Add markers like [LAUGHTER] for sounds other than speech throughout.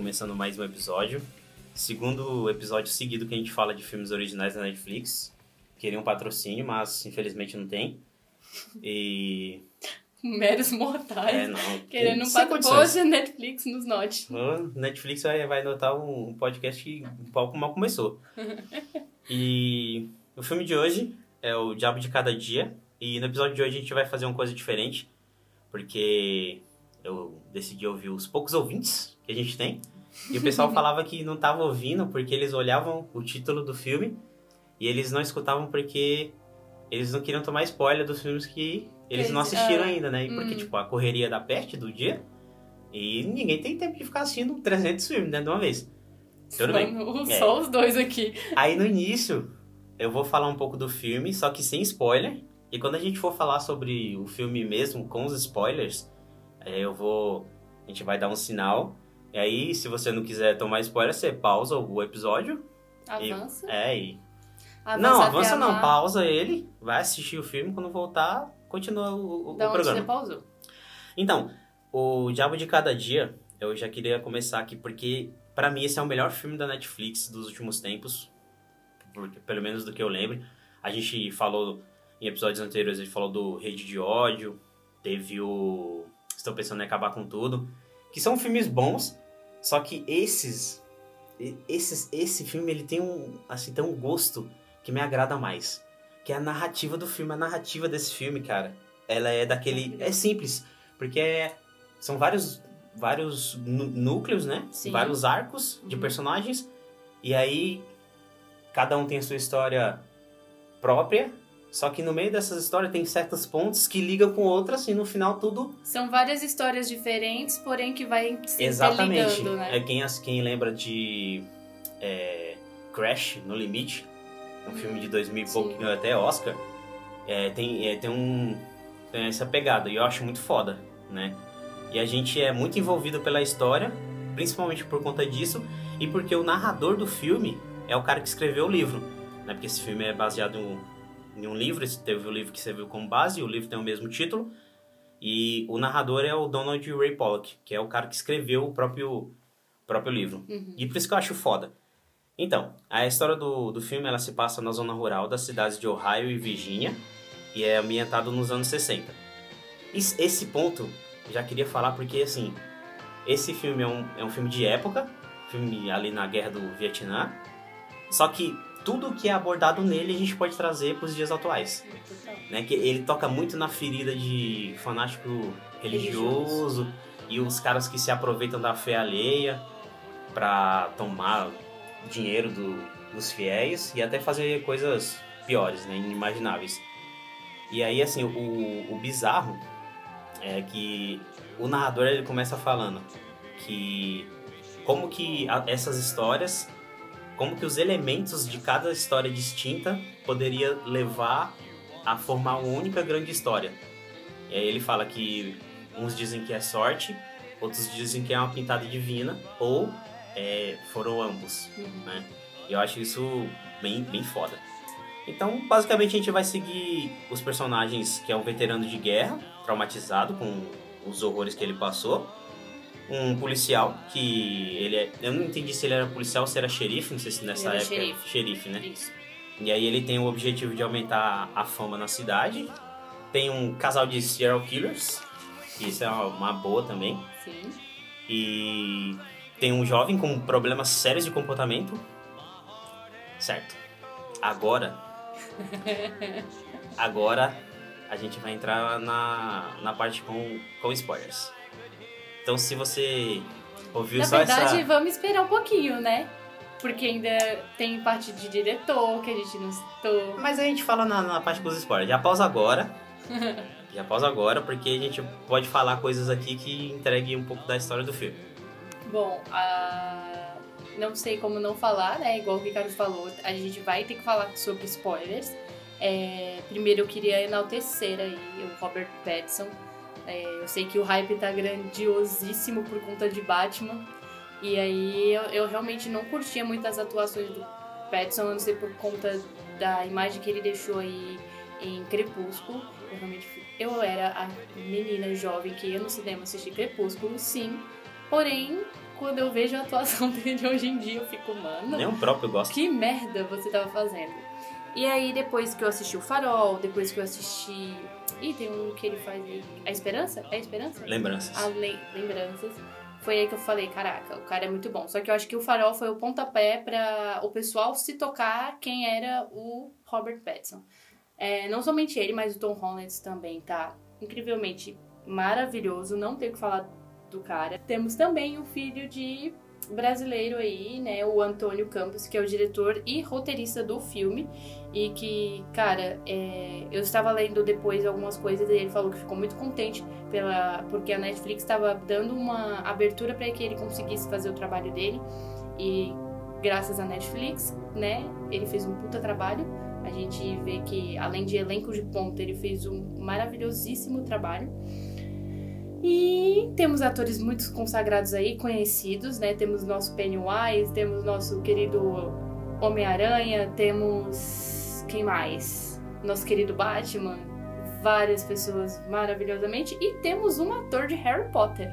começando mais um episódio. Segundo episódio seguido que a gente fala de filmes originais da Netflix. Queria um patrocínio, mas infelizmente não tem. E. [LAUGHS] Meros mortais. É, não. Querendo um patrocínio. a Netflix nos note. Netflix vai, vai notar um podcast que o palco mal começou. [LAUGHS] E o filme de hoje é o Diabo de Cada Dia. E no episódio de hoje a gente vai fazer uma coisa diferente. Porque eu decidi ouvir os poucos ouvintes que a gente tem. E o pessoal [LAUGHS] falava que não tava ouvindo porque eles olhavam o título do filme e eles não escutavam porque eles não queriam tomar spoiler dos filmes que eles não assistiram ah, ainda, né? E porque, hum. tipo, a correria da peste do dia e ninguém tem tempo de ficar assistindo 300 filmes, né, de uma vez. Tudo bem. Só, É. só os dois aqui. Aí no início eu vou falar um pouco do filme, só que sem spoiler. E quando a gente for falar sobre o filme mesmo, com os spoilers, é, eu vou. A gente vai dar um sinal. E aí, se você não quiser tomar spoiler, você pausa o episódio. e- Avança. é, e. avança não, avança não, pausa ele, vai assistir o filme, quando voltar, continua o, o, Da o onde programa. você pausou. Então, o Diabo de Cada Dia, eu já queria começar aqui porque, pra mim, esse é o melhor filme da Netflix dos últimos tempos, pelo menos do que eu lembro. A gente falou em episódios anteriores, a gente falou do Rede de Ódio, teve o Estou Pensando em Acabar com Tudo, que são filmes bons, só que esses, esses esse filme ele tem um, assim, tem um gosto que me agrada mais, que é a narrativa do filme, a narrativa desse filme, cara. Ela é daquele, é simples, porque é- são vários vários nú- núcleos, né? Sim. Vários arcos de Uhum. personagens e aí cada um tem a sua história própria, só que no meio dessas histórias tem certos pontos que ligam com outras e no final tudo São várias histórias diferentes, porém que vai se exatamente. interligando, né? É quem as- quem lembra de é, Crash no limite, um filme de 2000 e ganhou até Oscar. é, tem é, tem um tem essa pegada e eu acho muito foda, né? E a gente é muito envolvido pela história, principalmente por conta disso e porque o narrador do filme é o cara que escreveu o livro, né? Porque esse filme é baseado em em um livro, esse teve o livro que serviu como base, o livro tem o mesmo título. E o narrador é o Donald Ray Pollock, que é o cara que escreveu o próprio, próprio livro. Uhum. E por isso que eu acho foda. Então, a história do, do filme ela se passa na zona rural das cidades de Ohio e Virgínia e é ambientado nos anos 60. Is- Esse ponto já queria falar porque, assim, esse filme é um, é um filme de época, filme ali na guerra do Vietnã, só que tudo que é abordado nele a gente pode trazer para os dias atuais né? Que ele toca muito na ferida de fanático religioso, e os caras que se aproveitam da fé alheia pra tomar dinheiro do- dos fiéis e até fazer coisas piores, né? Inimagináveis. E aí, assim, o, o bizarro é que o narrador ele começa falando que como que essas histórias, como que os elementos de cada história distinta poderia levar a formar uma única grande história. E aí ele fala que uns dizem que é sorte, outros dizem que é uma pintada divina, ou é, foram ambos, Uhum. né? E eu acho isso bem, bem foda. Então, basicamente, a gente vai seguir os personagens que é um veterano de guerra, traumatizado com os horrores que ele passou. Um policial, que ele é... Eu não entendi se ele era policial ou se era xerife, não sei se nessa época... xerife. xerife, né? Isso. E aí ele tem o objetivo de aumentar a fama na cidade. Tem um casal de serial killers, que isso é uma, uma boa também. Sim. E tem um jovem com problemas sérios de comportamento. Certo. Agora. [LAUGHS] Agora a gente vai entrar na, na parte com, com spoilers. Então se você ouviu Na só verdade, essa. vamos esperar um pouquinho, né? Porque ainda tem parte de diretor que a gente não citou. Mas a gente fala na, na parte com os spoilers. Já pausa agora. [LAUGHS] Já pausa agora, porque a gente pode falar coisas aqui que entreguem um pouco da história do filme. Bom, a... não sei como não falar, né? Igual o Ricardo falou, a gente vai ter que falar sobre spoilers. É, Primeiro eu queria enaltecer aí o Robert Pattinson. É, eu sei que o hype tá grandiosíssimo por conta de Batman. E aí eu, eu realmente não curtia muito as atuações do Pattinson, a não ser por conta da imagem que ele deixou aí em Crepúsculo. Eu realmente fui- eu era a menina jovem que ia no cinema assistir Crepúsculo, sim. Porém, quando eu vejo a atuação [LAUGHS] dele hoje em dia, eu fico, mano. Nem o próprio gosta. Que merda você tava fazendo. E aí, depois que eu assisti o Farol, depois que eu assisti. Ih, tem um que ele faz aí. A Esperança? É a Esperança? Lembranças. A Le... Lembranças. Foi aí que eu falei, caraca, o cara é muito bom. Só que eu acho que o Farol foi o pontapé para o pessoal se tocar quem era o Robert Pattinson. É, não somente ele, mas o Tom Holland também tá incrivelmente maravilhoso. Não tenho o que falar do cara. Temos também o filho de brasileiro aí, né, o Antônio Campos, que é o diretor e roteirista do filme e que, cara, é, eu estava lendo depois algumas coisas e ele falou que ficou muito contente pela porque a Netflix estava dando uma abertura para que ele conseguisse fazer o trabalho dele e graças à Netflix, né, ele fez um puta trabalho. A gente vê que além de elenco de ponta, ele fez um maravilhosíssimo trabalho. E temos atores muito consagrados aí, conhecidos, né? Temos nosso Pennywise, temos nosso querido Homem-Aranha, temos. Quem mais? Nosso querido Batman, várias pessoas maravilhosamente. E temos um ator de Harry Potter.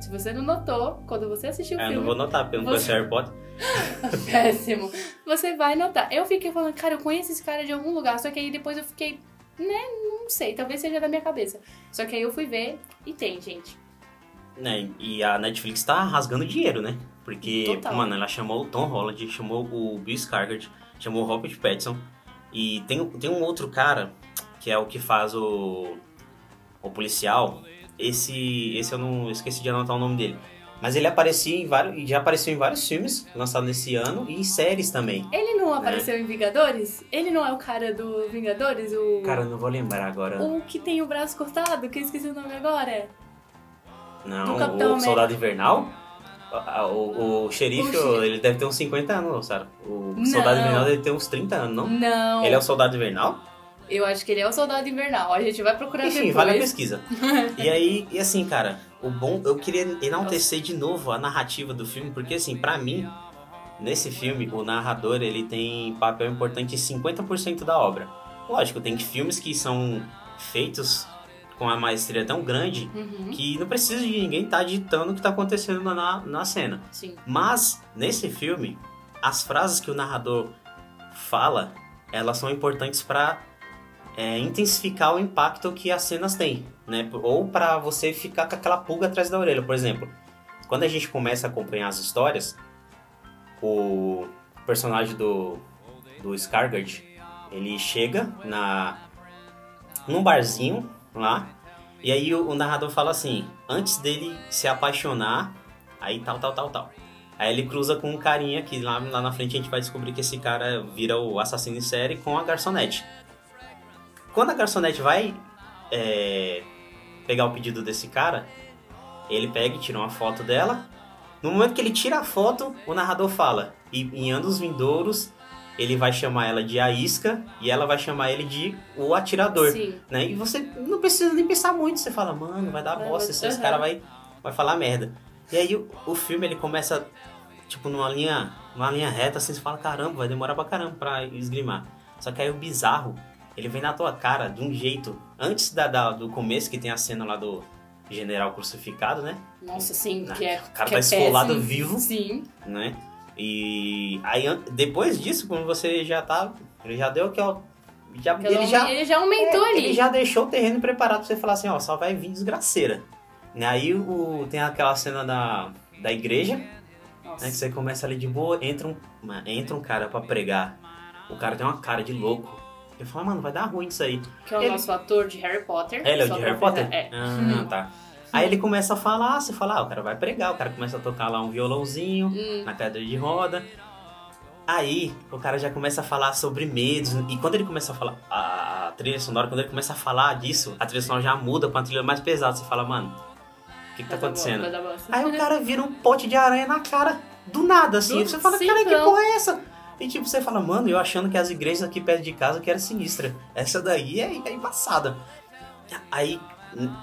Se você não notou, quando você assistiu o É, filme. não vou notar, porque eu não você- conheço Harry Potter. [LAUGHS] Péssimo. Você vai notar. Eu fiquei falando, cara, eu conheço esse cara de algum lugar. Só que aí depois eu fiquei, né? Não sei, talvez seja da minha cabeça. Só que aí eu fui ver e tem, gente. Né, e a Netflix tá rasgando dinheiro, né? Porque, Total. mano, ela chamou o Tom Holland, chamou o Bill Skarsgård, chamou o Robert Pattinson. E tem, tem um outro cara, que é o que faz o, o policial. Esse, esse eu não esqueci de anotar o nome dele. Mas ele aparecia em vários, já apareceu em vários filmes lançados nesse ano e em séries também. Ele não apareceu em Vingadores? Ele não é o cara do Vingadores? O, Cara, eu não vou lembrar agora. o que tem o braço cortado, que eu esqueci o nome agora. Não, o. Soldado Invernal? O, o, o xerife, O xerife. ele deve ter uns 50 anos, Sara. O Não. Soldado Invernal deve ter uns 30 anos, não? Não. Ele é o Soldado Invernal? Eu acho que ele é o Soldado Invernal. A gente vai procurar Enfim, depois. vale a pesquisa. [LAUGHS] e aí, e assim, cara, o bom, eu queria enaltecer de novo a narrativa do filme, porque assim, pra mim, nesse filme, o narrador, ele tem papel importante em 50% da obra. Lógico, tem filmes que são feitos com a maestria tão grande Uhum, que não precisa de ninguém estar ditando o que tá acontecendo na, na cena. sim. Mas, nesse filme, as frases que o narrador fala, elas são importantes para intensificar o impacto que as cenas têm, né? Ou para você ficar com aquela pulga atrás da orelha. Por exemplo, quando a gente começa a acompanhar as histórias, o personagem do, do Skargard, ele chega na num barzinho lá, e aí o, o narrador fala assim, antes dele se apaixonar, aí tal, tal, tal, tal. Aí ele cruza com um carinha que lá, lá na frente a gente vai descobrir que esse cara vira o assassino em série com a garçonete. Quando a garçonete vai é, pegar o pedido desse cara, ele pega e tira uma foto dela. No momento que ele tira a foto, o narrador fala: e em anos vindouros ele vai chamar ela de a isca e ela vai chamar ele de o atirador. Sim. Né? E você não precisa nem pensar muito, você fala, mano, vai dar bosta, esse, aham. [LAUGHS] cara vai, vai falar merda. E aí o, o filme ele começa, tipo, numa linha, numa linha reta, assim, você fala, caramba, vai demorar pra caramba pra esgrimar. Só que aí o bizarro, ele vem na tua cara de um jeito, antes da, da- do começo, que tem a cena lá do general crucificado, né? Nossa, sim, que é. o cara que tá é esfolado péssimo. vivo. Sim. né? E aí depois disso, quando você já tá, ele já deu que ó, já, ele já ele já aumentou é, ali. Ele já deixou o terreno preparado pra você falar assim, ó, só vai vir desgraceira. Né? Aí o, tem aquela cena da, da igreja, né? Que você começa ali de boa, entra um, entra um cara pra pregar. O cara tem uma cara de louco. Eu falo, mano, vai dar ruim isso aí. Que é o Ele- nosso ator de Harry Potter. Ele é o de Harry Potter? É. Ah, tá. Aí ele começa a falar, você fala, ah, o cara vai pregar, o cara começa a tocar lá um violãozinho Hum. na cadeira de roda. Aí o cara já começa a falar sobre medos. E quando ele começa a falar, a trilha sonora, quando ele começa a falar disso, a trilha sonora já muda pra uma trilha mais pesada. Você fala, mano, o que, que tá acontecendo? Aí o cara vira um pote de aranha na cara, do nada, assim. Você fala, cara, que porra é essa? E tipo, você fala, mano, eu achando que as igrejas aqui perto de casa que era sinistra. Essa daí é, é embaçada. Aí,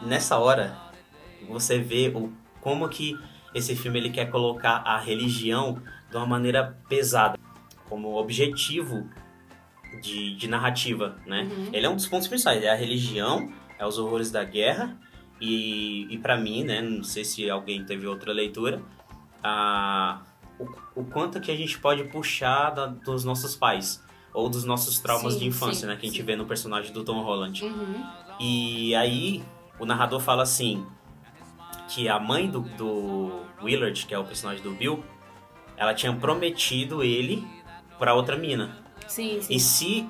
nessa hora, você vê o, como que esse filme ele quer colocar a religião de uma maneira pesada, como objetivo de, de narrativa, né? Uhum. Ele é um dos pontos principais, é a religião, é os horrores da guerra, e, e para mim, né, não sei se alguém teve outra leitura, a, o, o quanto que a gente pode puxar da, dos nossos pais. Ou dos nossos traumas Sim, de infância, sim, né? Que a gente sim. vê no personagem do Tom Holland. Uhum. E aí, o narrador fala assim: que a mãe do, do Willard, que é o personagem do Bill, ela tinha prometido ele pra outra mina. Sim, sim. E se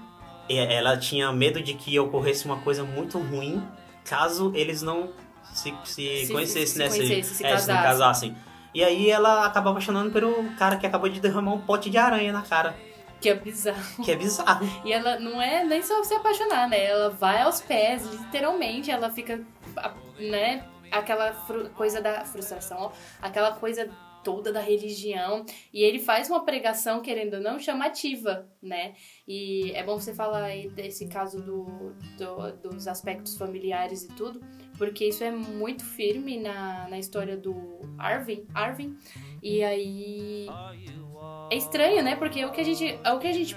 é, ela tinha medo de que ocorresse uma coisa muito ruim caso eles não se, se, Se- conhecessem, se né? conhecessem, se é, se não casassem. casassem. E aí ela acaba apaixonando pelo cara que acabou de derramar um pote de aranha na cara. Que é bizarro. Que é bizarro. E ela não é nem só se apaixonar, né? Ela vai aos pés, literalmente, ela fica, né? Aquela coisa da frustração, ó, aquela coisa toda da religião. E ele faz uma pregação, querendo ou não, chamativa, né? E é bom você falar aí desse caso do, do- dos aspectos familiares e tudo, porque isso é muito firme na, na história do Arvin, Arvin. E aí é estranho, né? Porque o que a gente, é o que a gente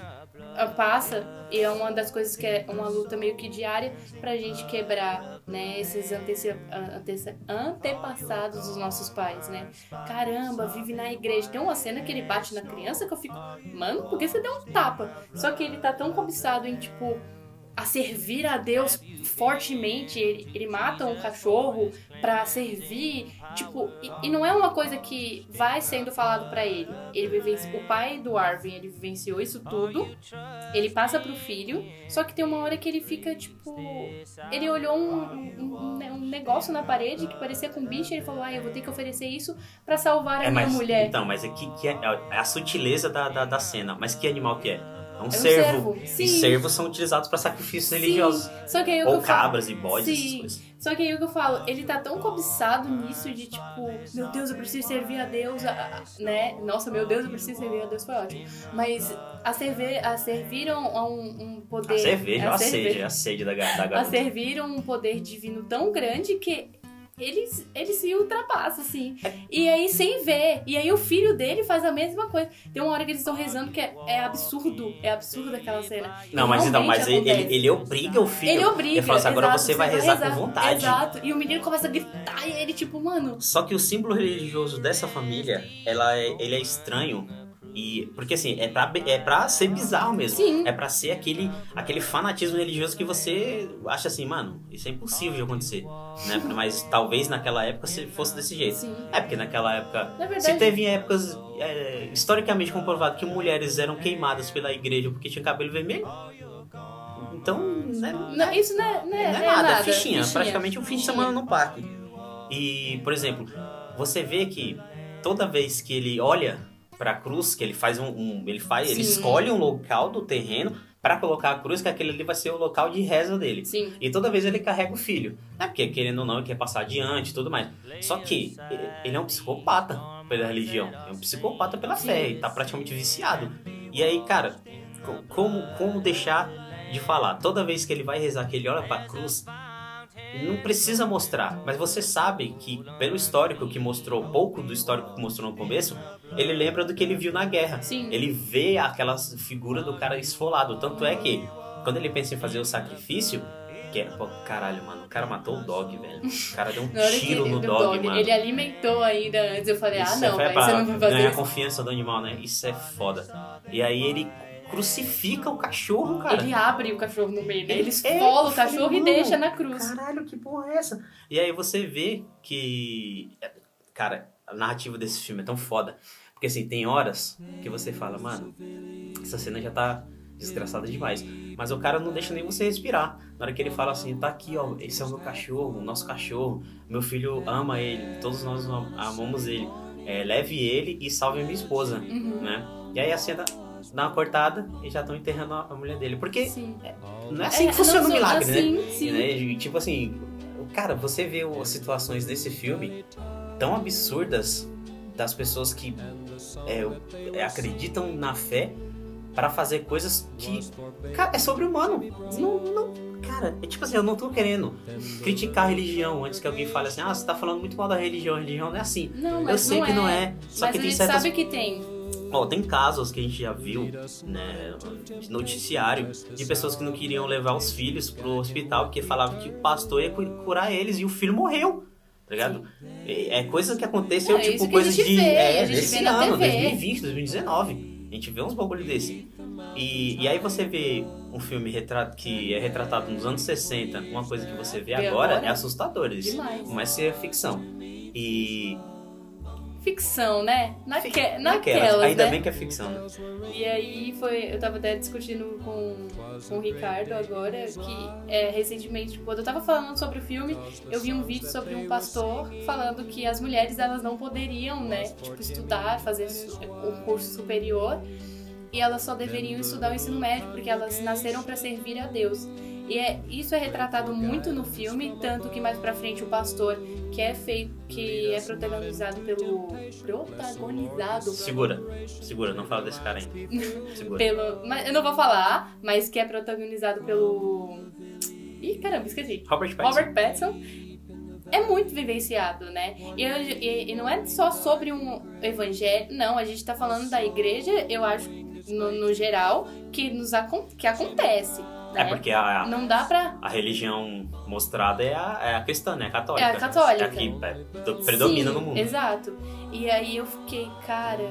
passa e é uma das coisas que é uma luta meio que diária pra gente quebrar, né, esses antece, antece, antepassados dos nossos pais, né? Caramba, vive na igreja. Tem uma cena que ele bate na criança que eu fico, mano, por que você deu um tapa? Só que ele tá tão cobiçado em, tipo, a servir a Deus fortemente, ele, ele mata um cachorro pra servir, tipo, e, e não é uma coisa que vai sendo falado pra ele. Ele vivenci- o pai do Arvin, ele vivenciou isso tudo, ele passa pro filho, só que tem uma hora que ele fica, tipo, ele olhou um, um- um negócio na parede que parecia com um bicho, e ele falou, ah, eu vou ter que oferecer isso pra salvar a É, minha mas, mulher. Então, mas é, que, que é, é a sutileza da, da, da cena. Mas que animal que é? É um, É um cervo. cervo, sim. E cervos são utilizados para sacrifícios religiosos. Só que aí o que Ou eu falo- cabras e bodes, essas Sim. coisas. Só que aí o que eu falo, ele tá tão cobiçado nisso de tipo, meu Deus, eu preciso servir a Deus, a- a- né? Nossa, meu Deus, eu preciso servir a Deus, foi ótimo. Mas a, servir, a serviram a um, um poder. A cerveja, a a sede, a sede da, da a garota. serviram um poder divino tão grande que eles, eles se ultrapassam, assim. E aí, sem ver. E aí, o filho dele faz a mesma coisa. Tem uma hora que eles estão rezando que é, é absurdo. É absurdo aquela cena. Não, mas então, mas ele, ele, ele obriga o filho. Ele obriga. Ele fala assim, agora exato, você vai vai rezar, com vontade. Exato. E o menino começa a gritar e ele, tipo, mano. Só que o símbolo religioso dessa família, ela é, ele é estranho. E, porque assim, é pra, é pra ser bizarro mesmo. Sim. É pra ser aquele, aquele fanatismo religioso que você acha assim, mano, isso é impossível de acontecer. Né? Mas talvez naquela época se fosse desse jeito. Sim. É, porque naquela época. Na verdade. Se teve épocas é, historicamente comprovado que mulheres eram queimadas pela igreja porque tinha cabelo vermelho. Então, né, Não, isso não é, não é, não é é nada, nada. é fichinha, praticamente um fim de fichinha. semana no parque. E, por exemplo, você vê que toda vez que ele olha pra cruz, que ele faz um, um- ele faz, ele Sim. escolhe um local do terreno pra colocar a cruz, que aquele ali vai ser o local de reza dele. Sim. E toda vez ele carrega o filho. É porque, querendo ou não, ele quer passar adiante e tudo mais. Só que ele- ele é um psicopata pela religião. É um psicopata pela fé. E tá praticamente viciado. E aí, cara, co- como, como deixar de falar? Toda vez que ele vai rezar, que ele olha pra cruz, não precisa mostrar. Mas você sabe que, pelo histórico que mostrou, pouco do histórico que mostrou no começo, ele lembra do que ele viu na guerra. Sim. Ele vê aquela figura do cara esfolado. Tanto é que, quando ele pensa em fazer o sacrifício, que é, pô, caralho, mano, o cara matou o dog, velho. O cara deu um [LAUGHS] tiro no do dog, mano. ele alimentou ainda antes. Eu falei, ah, Isso não, é velho, você não vai fazer ganhar a isso. confiança do animal, né? Isso é foda. E aí ele crucifica o cachorro, cara. Ele abre o cachorro no meio, né? Ele É, esfola o falei, cachorro e deixa na cruz. Caralho, que porra é essa? E aí você vê que. Cara, a narrativa desse filme é tão foda. Porque assim, tem horas que você fala, mano, essa cena já tá desgraçada demais. Mas o cara não deixa nem você respirar. Na hora que ele fala assim, tá aqui, ó, esse é o meu cachorro, o nosso cachorro, meu filho ama ele, todos nós am- amamos ele. É, leve ele e salve a minha esposa, Uhum. né? E aí a cena dá uma cortada e já estão enterrando a mulher dele. Porque Sim. não é assim É, que funciona não, o milagre, né? assim, sim. né? E, Tipo assim, cara, você vê situações desse filme tão absurdas das pessoas que é, é, acreditam na fé para fazer coisas que, cara, é sobre-humano. Não, não, cara, é tipo assim, eu não tô querendo criticar a religião antes que alguém fale assim, ah, você tá falando muito mal da religião, a religião não é assim. Não, mas eu sei não que é. não é, só mas que a tem gente certas sabe que tem. Ó, tem casos que a gente já viu, né, de noticiário, de pessoas que não queriam levar os filhos pro hospital porque falavam que o pastor ia cu- curar eles e o filho morreu. Tá ligado? É, é coisa que aconteceu, é tipo, coisa de. vê, é, desse ano, TV. 2020, 2019. A gente vê uns bagulho desse. E, e aí você vê um filme retrato, que é retratado nos anos 60, uma coisa que você vê agora, agora? é assustador. Isso. Demais. Mas é ficção. E. Ficção, né? Naque... Naquelas. Naquelas, Ainda né? bem que é ficção, né? E aí foi. Eu tava até discutindo com, com o Ricardo agora que é, recentemente, quando eu tava falando sobre o filme, eu vi um vídeo sobre um pastor falando que as mulheres elas não poderiam, né, tipo, estudar, fazer um curso superior e elas só deveriam estudar o ensino médio porque elas nasceram para servir a Deus. E é, isso é retratado muito no filme, tanto que mais pra frente o pastor, que é feito, que é protagonizado pelo protagonizado Segura. Segura, não fala desse cara ainda. [LAUGHS] Segura. pelo. Mas eu não vou falar, mas que é protagonizado pelo. Ih, caramba, esqueci. Robert Pattinson. Robert Pattinson. É muito vivenciado, né? E, eu- e- e não é só sobre um evangelho, não. A gente tá falando da igreja, eu acho, no, no geral, que, nos que acontece. É né? porque a, Não dá pra. a religião mostrada é a, é a cristã, né? A católica. É a católica. É a que é, do- predomina Sim, no mundo. Exato. E aí eu fiquei, cara,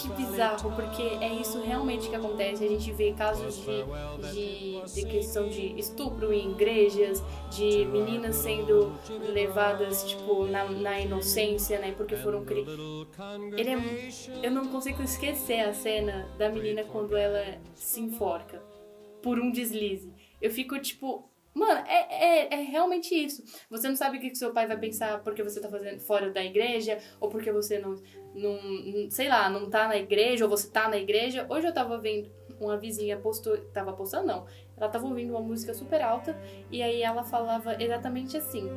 que bizarro, porque é isso realmente que acontece. A gente vê casos de, de, de questão de estupro em igrejas, de meninas sendo levadas, tipo, na, na inocência, né? Porque foram cri... Ele é. Eu não consigo esquecer a cena da menina quando ela se enforca por um deslize. Eu fico tipo. Mano, é, é, é realmente isso. Você não sabe o que, seu pai vai pensar porque você tá fazendo fora da igreja, ou porque você não, não, sei lá, não tá na igreja, ou você tá na igreja. Hoje eu tava vendo uma vizinha postou, tava postando não, ela tava ouvindo uma música super alta e aí ela falava exatamente assim,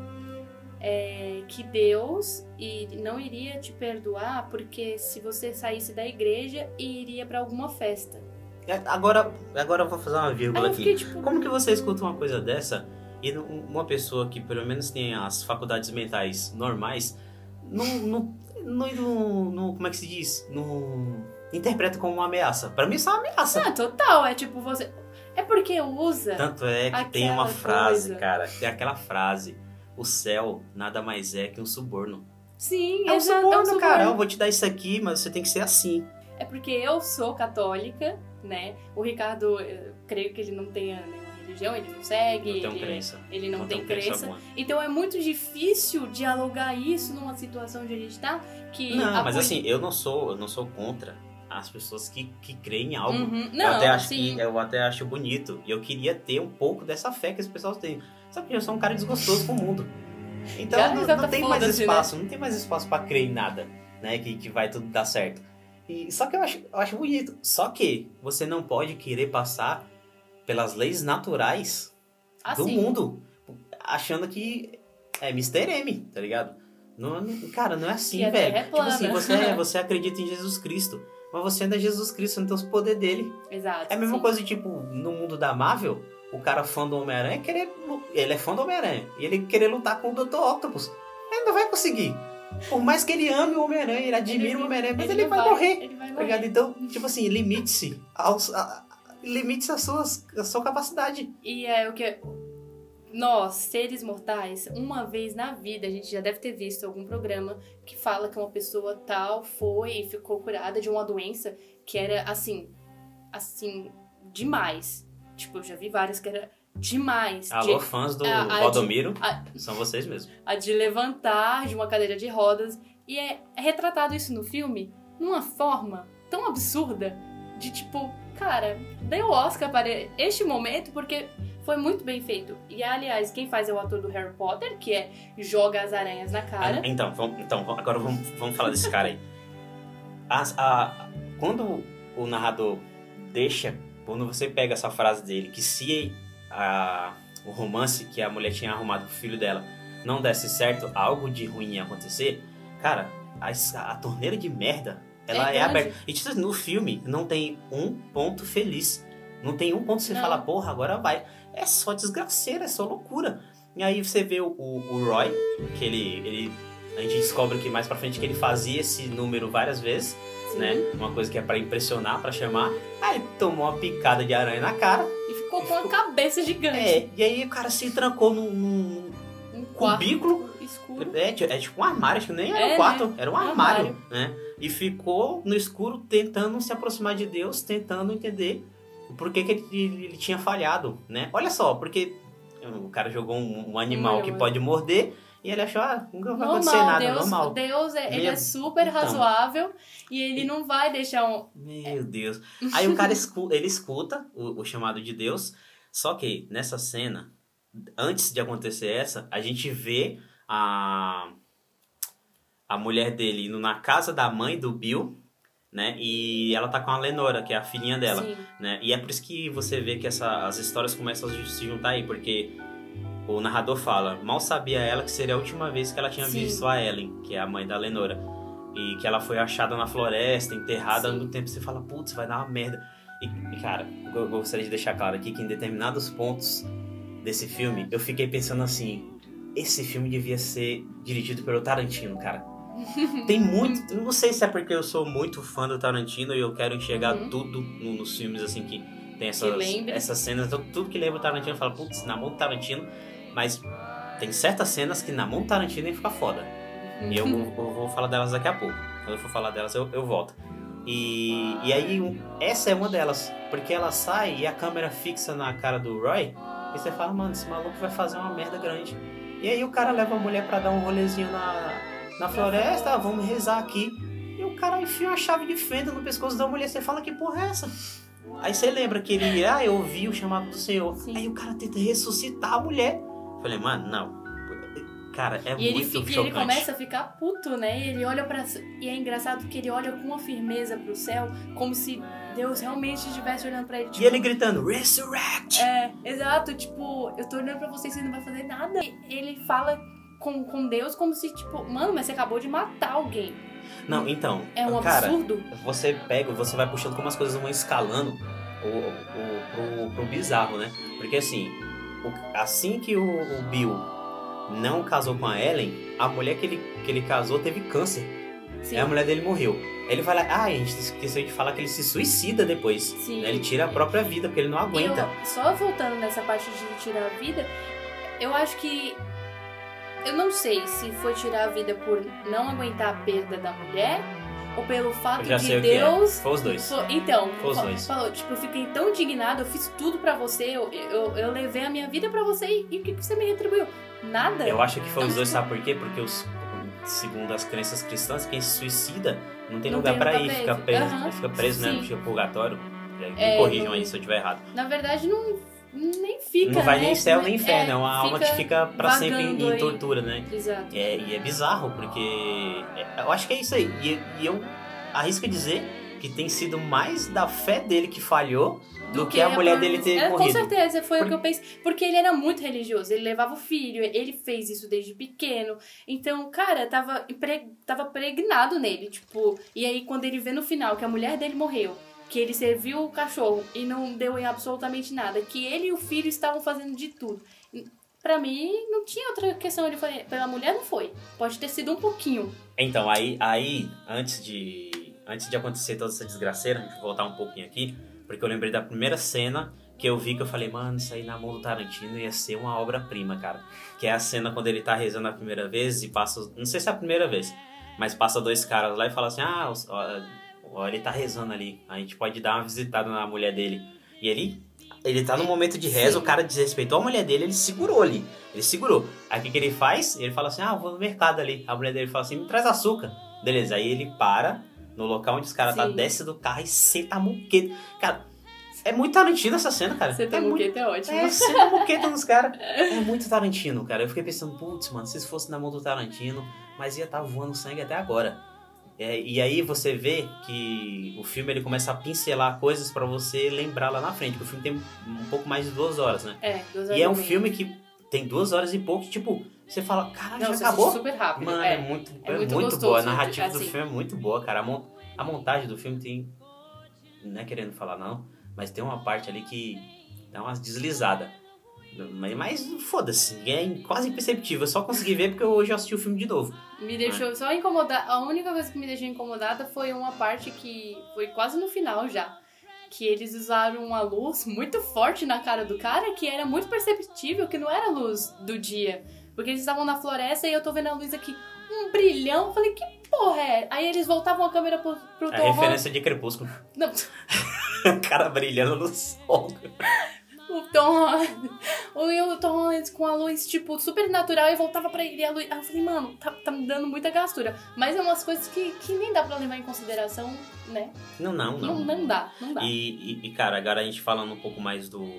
é, que Deus e não iria te perdoar porque se você saísse da igreja e iria pra alguma festa. É, Agora, agora eu vou fazer uma vírgula eu aqui. fiquei tipo, Como que você escuta uma coisa dessa e uma pessoa que pelo menos tem as faculdades mentais normais não, não, não, não- não- como é que se diz? Não interpreta como uma ameaça. Pra mim isso é uma ameaça. ah, total, é tipo você é porque usa Tanto é que tem uma frase, coisa. cara, tem aquela frase: o céu nada mais é que um suborno. Sim, É um suborno, é um suborno. cara. Eu vou te dar isso aqui, mas você tem que ser assim. É porque eu sou católica, né? O Ricardo, eu creio que ele não tenha nenhuma religião, ele não segue, Não tenho ele, crença. ele não, tem tenho crença. alguma. Então é muito difícil dialogar isso numa situação onde a gente tá. Que Não, a mas assim, eu não sou, eu não sou contra as pessoas que, que creem em algo. Uhum. eu Não, até acho sim. que eu até acho bonito e eu queria ter um pouco dessa fé que as pessoas têm. Só que eu sou um cara desgostoso com o mundo. Então não, já não tá tem mais espaço, não tem mais espaço pra crer em nada, né? Que, que vai tudo dar certo. E só que eu acho, eu acho bonito. Só que você não pode querer passar pelas leis naturais do Assim, mundo, achando que é Mr. M, tá ligado? Não, não- cara, não é assim, velho. É tipo assim, você, [LAUGHS] você acredita em Jesus Cristo, mas você ainda é Jesus Cristo, você não tem os poderes dele. Exato. É a mesma sim. coisa, tipo, no mundo da Marvel, o cara fã do Homem-Aranha querer. Ele é fã do Homem-Aranha. E ele querer lutar com o Dr. Octopus. Ele não vai conseguir. Por mais que ele ame o Homem-Aranha, ele admire Ele- o Homem-Aranha, mas ele, não vai, morrer. Ele vai Tá morrer. ligado? Então, tipo assim, limite-se aos. a- limite-se a, suas, a sua capacidade. E é o que. Nós, seres mortais, uma vez na vida, a gente já deve ter visto algum programa que fala que uma pessoa tal foi e ficou curada de uma doença que era assim. Assim, demais. Tipo, eu já vi várias que era demais. Alô, De, fãs do a- a- Valdomiro, a- são vocês mesmos. a de levantar de uma cadeira de rodas. E é, retratado isso no filme numa forma tão absurda de tipo, cara, deu Oscar para este momento porque foi muito bem feito. E aliás, quem faz é o ator do Harry Potter, que é joga as aranhas na cara. Ah, Então, vamos, então agora vamos, vamos falar desse cara aí. As- a- quando o narrador deixa, quando você pega essa frase dele, que se a- o romance que a mulher tinha arrumado pro filho dela não desse certo, algo de ruim ia acontecer, cara, a, a torneira de merda, ela É é, aberta. E tipo, no filme não tem um ponto feliz. Não tem um ponto que você Não. fala, porra, agora vai. É só desgraceira, é só loucura. E aí você vê o, o- o Roy, que ele, ele. A gente descobre que mais pra frente que ele fazia esse número várias vezes. Né? Uma coisa que é pra impressionar, pra chamar. Aí ele tomou uma picada de aranha na cara. E ficou com a cabeça gigante. É, e aí o cara se trancou num, num Um cubículo escuro. É, ti- é tipo um armário, acho que nem era É, um quarto, né? era um Um armário, né? E ficou no escuro tentando se aproximar de Deus, tentando entender por que, que ele, ele tinha falhado, né? Olha só, porque o cara jogou um, um animal que pode morder e ele achou, ah, não vai acontecer nada, Deus, normal. Deus é, ele é super então. razoável e ele não vai deixar um. Meu Deus. Aí o cara escuta, [LAUGHS] ele escuta o, o chamado de Deus, só que nessa cena, antes de acontecer essa, a gente vê a, a mulher dele indo na casa da mãe do Bill, né? E ela tá com a Lenora, que é a filhinha dela, Sim. né? E é por isso que você vê que essa, as histórias começam a se juntar aí, porque o narrador fala, mal sabia ela que seria a última vez que ela tinha Sim. visto a Ellen, que é a mãe da Lenora. E que ela foi achada na floresta, enterrada Sim. no tempo. Você fala, putz, vai dar uma merda. E, cara, eu gostaria de deixar claro aqui que em determinados pontos desse filme, eu fiquei pensando assim: esse filme devia ser dirigido pelo Tarantino, cara. [LAUGHS] Tem muito. Não sei se é porque eu sou muito fã do Tarantino e eu quero enxergar Uhum. tudo no- nos filmes assim que tem essas, essas cenas. Então, tudo que lembra o Tarantino eu falo, putz, na mão do Tarantino. Mas tem certas cenas que na mão do Tarantino ia ficar foda. E eu, vou- eu vou falar delas daqui a pouco. Quando eu for falar delas, eu, eu volto. E, e aí, essa é uma delas. Porque ela sai e a câmera fixa na cara do Roy. E você fala, mano, esse maluco vai fazer uma merda grande. E aí o cara leva a mulher pra dar um rolezinho na, na floresta. ah, vamos rezar aqui. E o cara enfia uma chave de fenda no pescoço da mulher. Você fala, que porra é essa? Aí você lembra que ele, ah, eu ouvi o chamado do Senhor. Sim. Aí o cara tenta ressuscitar a mulher. Falei, mano, não. Cara, é E ele, muito fi- e chocante. ele começa a ficar puto, né? E ele olha para E é engraçado que ele olha com uma firmeza pro céu, como se Deus realmente estivesse olhando pra ele. Tipo, E ele gritando, Resurrect! É, exato, tipo, eu tô olhando pra você e você não vai fazer nada. E ele fala com, com Deus como se, tipo, mano, mas você acabou de matar alguém. Não, então, É um cara, absurdo. você pega, você vai puxando como as coisas vão escalando o, o, pro, pro bizarro, né? Porque assim, assim que o, o Bill não casou com a Ellen, a mulher que ele, que ele casou teve câncer. Sim. Aí a mulher dele morreu. Ele vai lá, ah, a gente esqueceu de falar que ele se suicida depois. Sim. Ele tira a própria vida, porque ele não aguenta. Eu, só voltando nessa parte de tirar a vida, eu acho que. Eu não sei se foi tirar a vida por não aguentar a perda da mulher ou pelo fato de é. Deus. Foi os dois. Fo- Então, Foi os fa- dois. falou, tipo, eu fiquei tão indignado, eu fiz tudo pra você, eu, eu, eu levei a minha vida pra você e, e o que, você me retribuiu? Nada. Eu acho que foi os dois, sim. sabe por quê? Porque os, segundo as crenças cristãs, quem se suicida não tem Não lugar lugar ir, fica preso, Aham, fica preso, né? Fica purgatório. Me É, corrijam não- aí se eu estiver errado. Na verdade, não fica. não vai né? nem céu nem inferno, é, uma fica alma que fica pra sempre em, em tortura, né? Exato. É, e é bizarro, porque é- eu acho que é isso aí. E, e eu arrisco dizer que tem sido mais da fé dele que falhou do, que, a mulher dele ter é, Com morrido. certeza, foi Por- o que eu pensei. Porque ele era muito religioso, ele levava o filho, ele fez isso desde pequeno. Então, cara, tava, impre- tava pregnado nele, tipo. E aí, quando ele vê no final que a mulher dele morreu, que ele serviu o cachorro e não deu em absolutamente nada, que ele e o filho estavam fazendo de tudo. Pra mim, não tinha outra questão. Ele foi, pela mulher não foi. Pode ter sido um pouquinho. Então, aí, aí antes de antes de acontecer toda essa desgraceira, deixa eu voltar um pouquinho aqui, porque eu lembrei da primeira cena que eu vi que eu falei, mano, isso aí na mão do Tarantino ia ser uma obra-prima, cara. Que é a cena quando ele tá rezando a primeira vez e passa, não sei se é a primeira vez, mas passa dois caras lá e fala assim: "Ah, ele tá rezando ali. A gente pode dar uma visitada na mulher dele". E ele ele tá no momento de reza, Sim. o cara desrespeitou a mulher dele, ele segurou ali. Ele segurou. Aí o que, que ele faz? Ele fala assim: Ah, eu vou no mercado ali. A mulher dele fala assim: Me traz açúcar. Beleza, aí ele para no local onde os caras tá, desce do carro e senta a muqueta. Cara, é muito Tarantino essa cena, cara. Você é muito, buquete, é ótimo. é, senta a muqueta nos caras. [LAUGHS] É muito Tarantino, cara. Eu fiquei pensando, putz, mano, se isso fosse na mão do Tarantino, mas ia estar voando sangue até agora. É, e aí você vê que o filme ele começa a pincelar coisas pra você lembrar lá na frente. Porque o filme tem um pouco mais de duas horas, né? É, duas E é um horas meia. filme que tem duas horas e pouco, tipo, você fala, caralho, Não, já acabou? super rápido. Mano, é, é. muito, é é muito boa. A narrativa do assim. filme é muito boa, cara. A, mon- a montagem do filme tem. Não é querendo falar, não, mas tem uma parte ali que dá umas deslizadas. Mas, mas foda-se, é quase imperceptível. Eu só consegui ver porque hoje eu assisti o filme de novo. Me deixou só incomodada. A única coisa que me deixou incomodada foi uma parte que foi quase no final já. Que eles usaram uma luz muito forte na cara do cara que era muito perceptível que não era a luz do dia. Porque eles estavam na floresta e eu tô vendo a luz aqui, um brilhão. Eu falei, que porra é? Aí eles voltavam a câmera pro, pro É Tom Holland. referência de Crepúsculo. Não, [LAUGHS] o cara brilhando no sol. O Tom Holland. [LAUGHS] O Tom Holland com a luz, tipo, super natural e voltava pra ele. E a luz. Aí eu falei, mano, tá, tá me dando muita gastura. Mas é umas coisas que, que nem dá pra levar em consideração, né? Não, não, Não, não. não dá, não dá. E, e- e, cara, agora a gente falando um pouco mais do,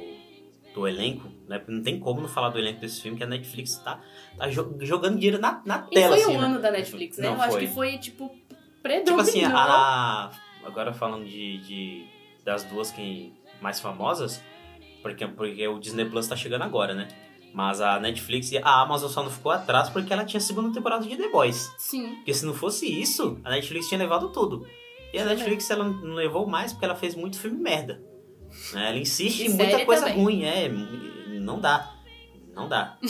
do elenco, né? Não tem como não falar do elenco desse filme, que a Netflix tá, tá jo- jogando dinheiro na, na E tela, foi assim, o né? ano da Netflix, né? Não, eu acho foi. que foi, tipo, Tipo predominante. assim, a. Agora falando de, de- das duas que mais famosas, porque, porque o Disney Plus tá chegando agora, né? Mas a Netflix e a Amazon só não ficou atrás porque ela tinha a segunda temporada de The Boys. Sim. Porque se não fosse isso, a Netflix tinha levado tudo. E a Netflix ela não levou mais porque ela fez muito filme merda. Né? Ela insiste em muita coisa também. ruim, é. Não dá. Não dá. [LAUGHS]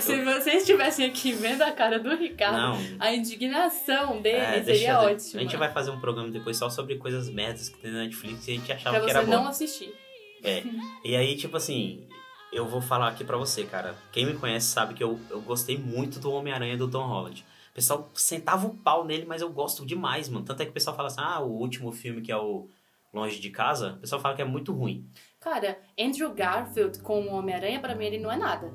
Se vocês estivessem aqui vendo a cara do Ricardo, Não. a indignação dele É, seria ótima. A gente vai fazer um programa depois só sobre coisas merdas que tem na Netflix e a gente achava Pra que você era não bom. assistir. É. E aí, tipo assim, eu vou falar aqui pra você, cara. Quem me conhece sabe que eu, eu gostei muito do Homem-Aranha do Tom Holland. O pessoal sentava o pau nele, mas eu gosto demais, mano. Tanto é que o pessoal fala assim, ah, o último filme que é o Longe de Casa, o pessoal fala que é muito ruim. Cara, Andrew Garfield como Homem-Aranha, pra mim, ele não é nada.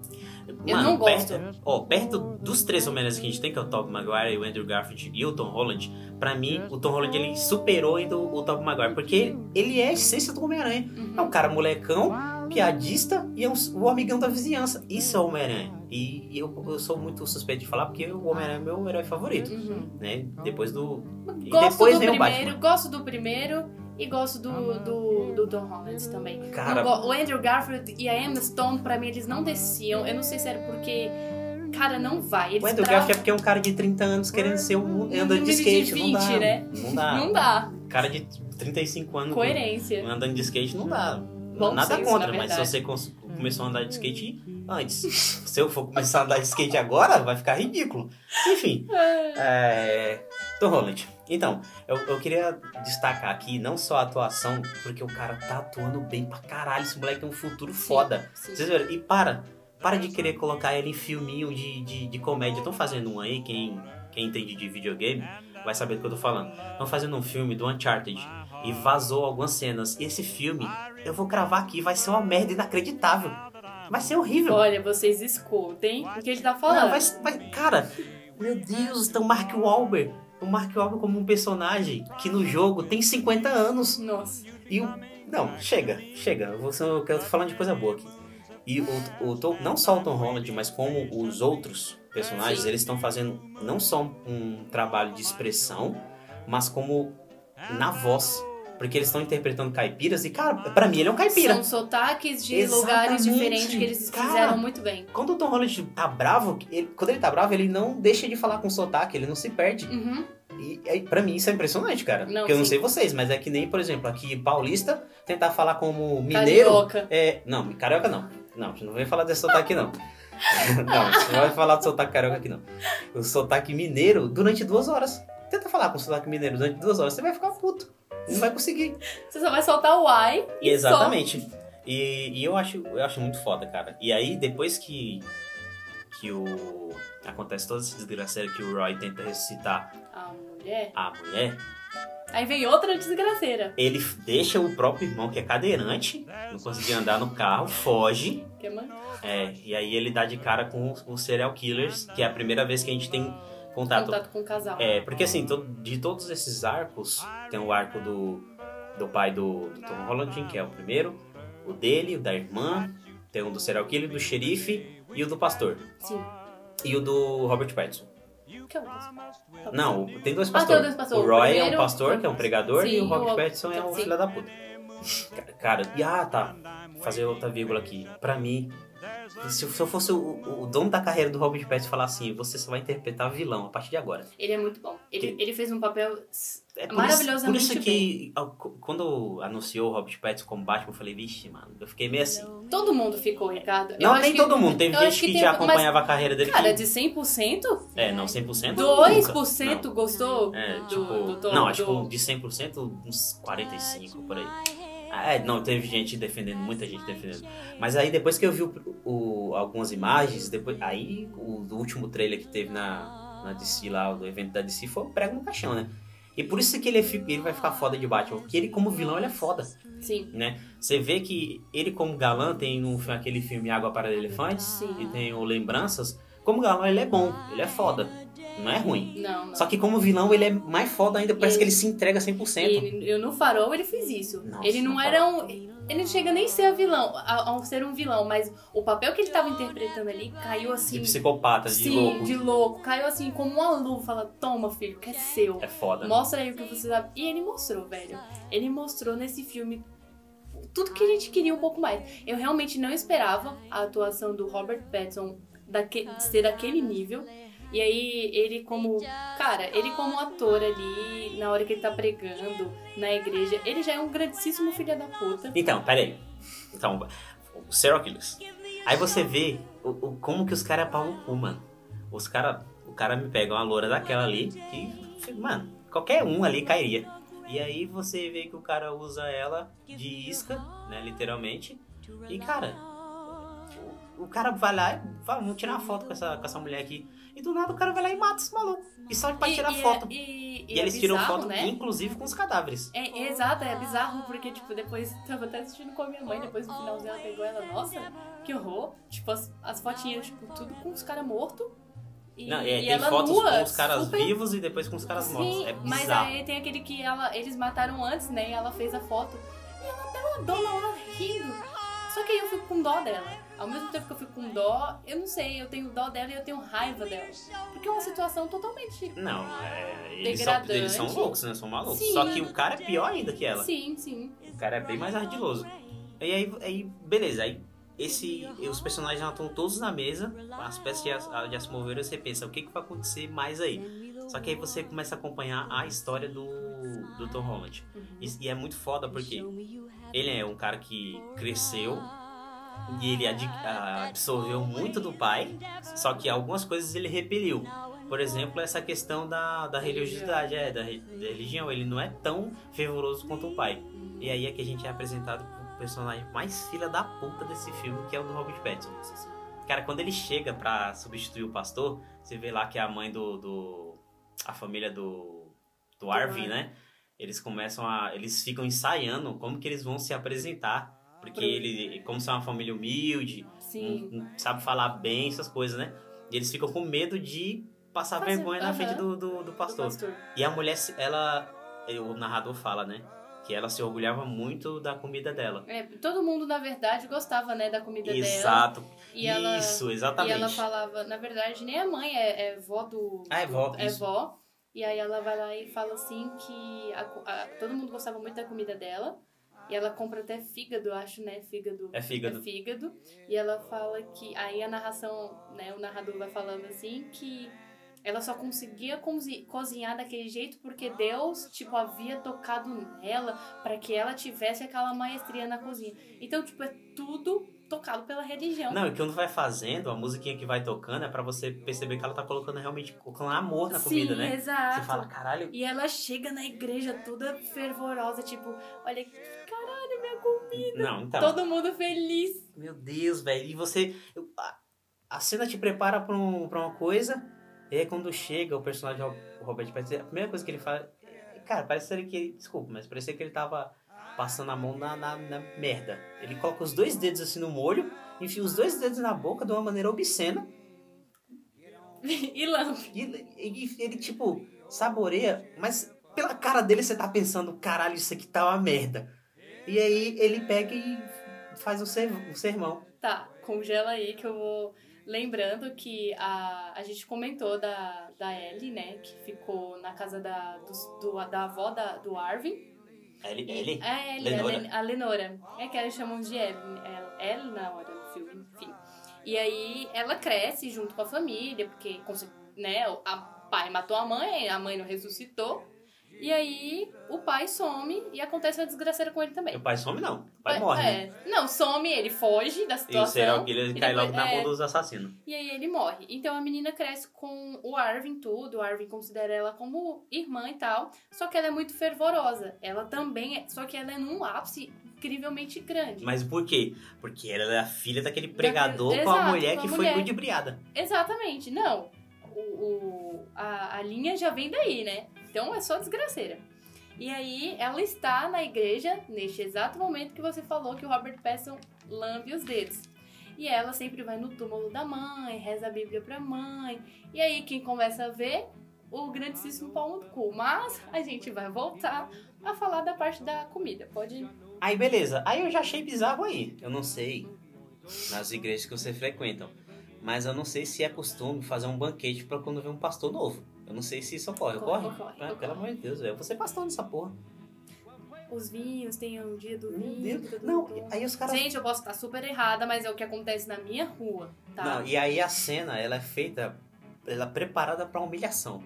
Eu Mano, não gosto. Perto, ó, perto dos três Homem-Aranhas que a gente tem, que é o Tobey Maguire, o Andrew Garfield e o Tom Holland, pra mim, o Tom Holland ele superou ainda o, o Tobey Maguire, porque ele é a essência do Homem-Aranha. É um cara molecão, piadista e é um, o amigão da vizinhança. Isso é o Homem-Aranha. E, e eu, eu sou muito suspeito de falar porque o Homem-Aranha é meu herói favorito, Uhum. né? Depois do... E Gosto depois do o primeiro, gosto do primeiro e gosto do, do, do Tom Holland também. Cara- Não o Andrew Garfield e a Emma Stone, pra mim, eles não desciam. Eu não sei se era porque. Cara, não vai. Eles O Andrew Garfield é porque é um cara de 30 anos querendo ser um Um andando de menino de skate. não 20, dá. né? Não dá. Não dá. Cara de 35 anos Coerência. andando de skate não dá. Bom Nada senso, contra, mas se você começou a andar de skate antes, se eu for começar a andar de skate agora, vai ficar ridículo. Enfim, [LAUGHS] é... Tom Holland. Então, eu, eu queria destacar aqui não só a atuação, porque o cara tá atuando bem pra caralho. Esse moleque tem um futuro foda. Sim. Vocês viram? E para, para de querer colocar ele em filminho de, de, de comédia. Estão fazendo um aí, quem, quem entende de videogame vai saber do que eu tô falando. Estão fazendo um filme do Uncharted e vazou algumas cenas. E esse filme, eu vou cravar aqui, vai ser uma merda inacreditável. Vai ser horrível. Olha, vocês escutem o que ele tá falando. Não, vai, vai, cara, meu Deus, tem o Mark Wahlberg. O Mark Wahlberg como um personagem que no jogo tem 50 anos. Nossa. E o. Não, chega, chega. Eu, vou, eu tô falando de coisa boa aqui. E o, o Tom- não só o Tom Holland, mas como os outros personagens, Sim. eles estão fazendo não só um trabalho de expressão, mas como na voz. Porque eles estão interpretando caipiras e, cara, pra mim ele é um caipira. São sotaques de Exatamente. lugares diferentes que eles Cara. fizeram muito bem. Quando o Tom Holland tá bravo, ele- quando ele tá bravo, ele não deixa de falar com sotaque, ele não se perde. Uhum. E aí, pra mim isso é impressionante, cara. Não, Porque eu não sei vocês, mas é que nem, por exemplo, aqui paulista tentar falar como mineiro. Carioca. É, não, carioca não. Não, a gente não vai falar desse sotaque não. [LAUGHS] não, você não vai falar do sotaque carioca aqui não. O sotaque mineiro durante duas horas. Tenta falar com o sotaque mineiro durante duas horas, você vai ficar puto. Não vai conseguir. Você só vai soltar o ai e Exatamente. E, e eu acho, eu acho muito foda, cara. E aí, depois que que o acontece toda essa desgraceira que o Roy tenta ressuscitar. A mulher. a mulher, Aí vem outra desgraceira. ele deixa o próprio irmão que é cadeirante, não conseguia andar no carro, foge. Que é e aí ele dá de cara com os serial killers, que é a primeira vez que a gente tem contato. contato com o casal. É, porque assim, de todos esses arcos, tem o arco do, do pai do, do Tom Holland, que é o primeiro, o dele, o da irmã, tem um do serial killer, do xerife e o do pastor. Sim. E o do Robert Pattinson. Que é o mesmo. Não, o- tem dois Ah, pastores. dois pastores. O Roy O é um primeiro- pastor, que é um pregador, Sim, e o Robert o- Pattinson é um filho da puta. Ca- Cara, e ah, tá. Fazer outra vírgula aqui. Pra mim, se eu se eu fosse o, o dono da carreira do Robert Pattinson falar assim, você só vai interpretar vilão a partir de agora. Ele é muito bom. Ele, ele fez um papel É por maravilhosamente isso, por isso que ah, qu- quando anunciou o Robert Pattinson como Batman, eu falei, vixe, mano, eu fiquei meio assim. bem. Todo mundo ficou, Ricardo. Eu Não, acho nem que- todo mundo. Teve gente que, tem- já acompanhava a carreira dele. Cara, que- de 100%, É, não, 100%. 2% nunca. gostou Não. É, do, tipo... do, Tom- não, acho do... que de 100%, uns 45% por aí. É, não, teve gente defendendo, muita gente defendendo. Mas aí depois que eu vi o, o- algumas imagens, depois, aí o do último trailer que teve na, na DC lá, do evento da DC, foi o prego no caixão, né? E por isso que ele, é ele vai ficar foda de Batman, porque ele como vilão ele é foda, Sim. né? Você vê que ele como galã tem no, aquele filme Água para Elefantes Sim. e tem o Lembranças, como galã ele é bom, ele é foda, não é ruim. Não, não. Só que como vilão ele é mais foda ainda, parece Ele- que ele se entrega 100%. Ele, eu no Farol ele fez isso. Nossa, ele não era um. Ele não chega nem a ser vilão, a, a ser um vilão, mas o papel que ele tava interpretando ali caiu assim. De psicopata, de sim, louco. de louco. Caiu assim como uma luva. Fala, toma, filho, que é seu. É foda. Mostra aí o que você sabe. E ele mostrou, velho. Ele mostrou nesse filme tudo que a gente queria um pouco mais. Eu realmente não esperava a atuação do Robert Pattinson daque, ser daquele nível. E aí, ele como. Cara, ele como ator ali, na hora que ele tá pregando na igreja, ele já é um grandíssimo filho da puta. Então, peraí. Então, o serial. Aí você vê o, o- como que os caras é pau cu, mano. Os cara, o cara me pega uma loura daquela ali que, mano, qualquer um ali cairia. E aí você vê que o cara usa ela de isca, né, literalmente. E, cara, o, cara vai lá e fala, vamos tirar uma foto com essa, com essa mulher aqui. E do nada o cara vai lá e mata esse maluco. E só pra E- tirar e é- foto. e, E, é eles tiram bizarro, foto, né? inclusive, com os cadáveres. É, é exato, é bizarro, porque, tipo, depois tava até assistindo com a minha mãe, depois no finalzinho ela pegou ela, nossa, que horror. Tipo, as, as fotinhas, tipo, tudo com os caras mortos. E, Não, é, e tem ela fotos nua, com os caras super- vivos e depois com os caras mortos. Sim, É mas bizarro. aí tem aquele que ela, eles mataram antes, né? E ela fez a foto. Dó dela. Ao mesmo tempo que eu fico com dó, eu não sei, eu tenho dó dela e eu tenho raiva dela. Porque é uma situação totalmente. Não, é, eles, são, eles são loucos, né? São malucos. Sim. Só que o cara é pior ainda que ela. Sim, sim. O cara é bem mais ardiloso. E aí, aí beleza, aí esse, os personagens já estão todos na mesa, as peças já, já se moveram, você pensa, o que, que vai acontecer mais aí? Só que aí você começa a acompanhar a história do, do Tom Holland. E, e é muito foda porque ele é um cara que cresceu e ele absorveu muito do pai, só que algumas coisas ele repeliu. Por exemplo, essa questão da, da religiosidade, é, da, da religião. Ele não é tão fervoroso quanto o pai. E aí é que a gente é apresentado pro personagem mais filha da puta desse filme, que é o do Robert Pattinson. Cara, quando ele chega pra substituir o pastor, você vê lá que a mãe do. do a família do. do Arvin, né? Eles começam a. Eles ficam ensaiando como que eles vão se apresentar. Porque ele, como são uma família humilde, não, sabe falar bem essas coisas, né? E eles ficam com medo de passar Fazer- vergonha na aham. frente do, do, do do pastor. pastor. E a mulher, ela. O narrador fala, né? Que ela se orgulhava muito da comida dela. É, todo mundo, na verdade, gostava, né, da comida dela. Exato. E ela, Isso, e exatamente. ela falava, na verdade, nem a mãe é, é vó do. Ah, é vó, do- É vó. E aí ela vai lá e fala assim que a a- todo mundo gostava muito da comida dela. E ela compra até fígado, eu acho, né? Fígado. É fígado. É fígado. E ela fala que. Aí a narração, né? O narrador vai falando assim que ela só conseguia cozi- cozinhar daquele jeito porque Deus, tipo, havia tocado nela para que ela tivesse aquela maestria na cozinha. Então, tipo, é tudo tocado pela religião. Não, e quando vai fazendo, a musiquinha que vai tocando é pra você perceber que ela tá colocando realmente colocando amor na comida, Sim, né? exato. Você fala, caralho. E ela chega na igreja toda fervorosa, tipo, olha, comida. Não, então. Todo mundo feliz. Meu Deus, velho. E você. eu- a, a cena te prepara pra, um, pra uma coisa. E aí quando chega o personagem o Robert Pattinson, a primeira coisa que ele fala. é- Cara, parece que ele. Desculpa, mas parecia que ele tava passando a mão na, na, na merda. Ele coloca os dois dedos assim no molho, enfia os dois dedos na boca de uma maneira obscena. [LAUGHS] e lambe. E ele, tipo, saboreia, mas pela cara dele você tá pensando, caralho, isso aqui tá uma merda. E aí ele pega e faz o, ser, o sermão. Tá, congela aí que eu vou. Lembrando que a, a gente comentou da, da Ellie, né? Que ficou na casa da, do, do- da avó da, do Arvin. Ele, E- ele É, a Ellie, Lenora. a, Len- a Lenora. É que eles chamam de Ellie, é, Ellie na hora do filme, enfim. E aí ela cresce junto com a família, porque né, a pai matou a mãe, a mãe não ressuscitou. E aí o pai some e acontece uma desgraceira com ele também. O pai some não. O pai É, morre, né? é. Não, some, ele foge da E o situação. serial killer cai depois- logo na é, mão dos assassinos. E aí ele morre. Então a menina cresce com o Arvin tudo, o Arvin considera ela como irmã e tal, só que ela é muito fervorosa. Ela também é, só que ela é num ápice incrivelmente grande. Mas por quê? Porque ela é a filha daquele pregador com a Exato, mulher com a que foi mulher. ludibriada. Exatamente, não. O, o- a, a linha já vem daí, né? Então é só desgraceira. E aí ela está na igreja neste exato momento que você falou que o Robert Pattinson lambe os dedos. E ela sempre vai no túmulo da mãe, reza a Bíblia pra mãe. E aí quem começa a ver o grandíssimo pau no cu. Mas a gente vai voltar a falar da parte da comida. Pode. Aí beleza, aí eu já achei bizarro aí. Eu não sei nas igrejas que você frequentam, mas eu não sei se é costume fazer um banquete pra quando vem um pastor novo. Eu não sei se isso ocorre. Ocorre, Ocorre? ocorre, Ah, ocorre. Pelo amor de Deus, velho. eu vou ser pastor nessa porra. Os vinhos, tem o dia do vinho. Tudo, Não, tudo. aí os caras. Gente, eu posso estar super errada, mas é o que acontece na minha rua, tá? Não, e aí a cena, ela é feita, ela é preparada pra humilhação.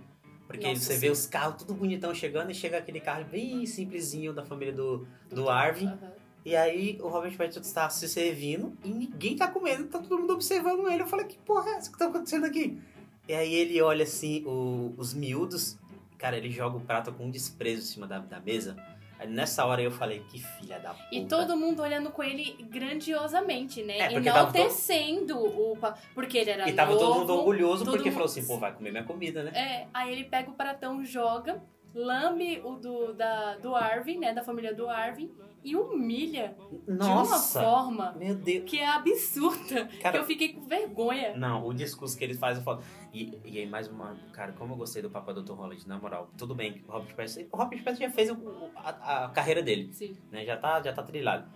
Porque Nossa, você sim. vê os carros tudo bonitão chegando e chega aquele carro bem simplesinho da família do, do Arvin. Aham. E aí o Robert Pattinson está se servindo e ninguém tá comendo, tá todo mundo observando ele. Eu falei, que porra é essa que tá acontecendo aqui? E aí ele olha assim, o- os miúdos, cara, ele joga o prato com um desprezo em cima da, da mesa. Aí nessa hora eu falei, que filha da puta. E todo mundo olhando com ele grandiosamente, né? É, tava todo- Enaltecendo o... Porque ele era E tava novo. todo mundo orgulhoso todo porque mundo- falou assim, pô, vai comer minha comida, né? É, aí ele pega o pratão, joga, lambe o do, da, do Arvin, né? Da família do Arvin. E humilha de uma Nossa! forma Meu Deus. que é absurda. que Cara, eu fiquei com vergonha. Não, o discurso que eles fazem, eu falo. E, e aí, mais uma. Cara, como eu gostei do Papa Dr. Holland, na moral. Tudo bem, o Robert Pattinson. O Robert Pattinson já fez o- a, a carreira dele, Sim. né? Já tá, já tá trilhado.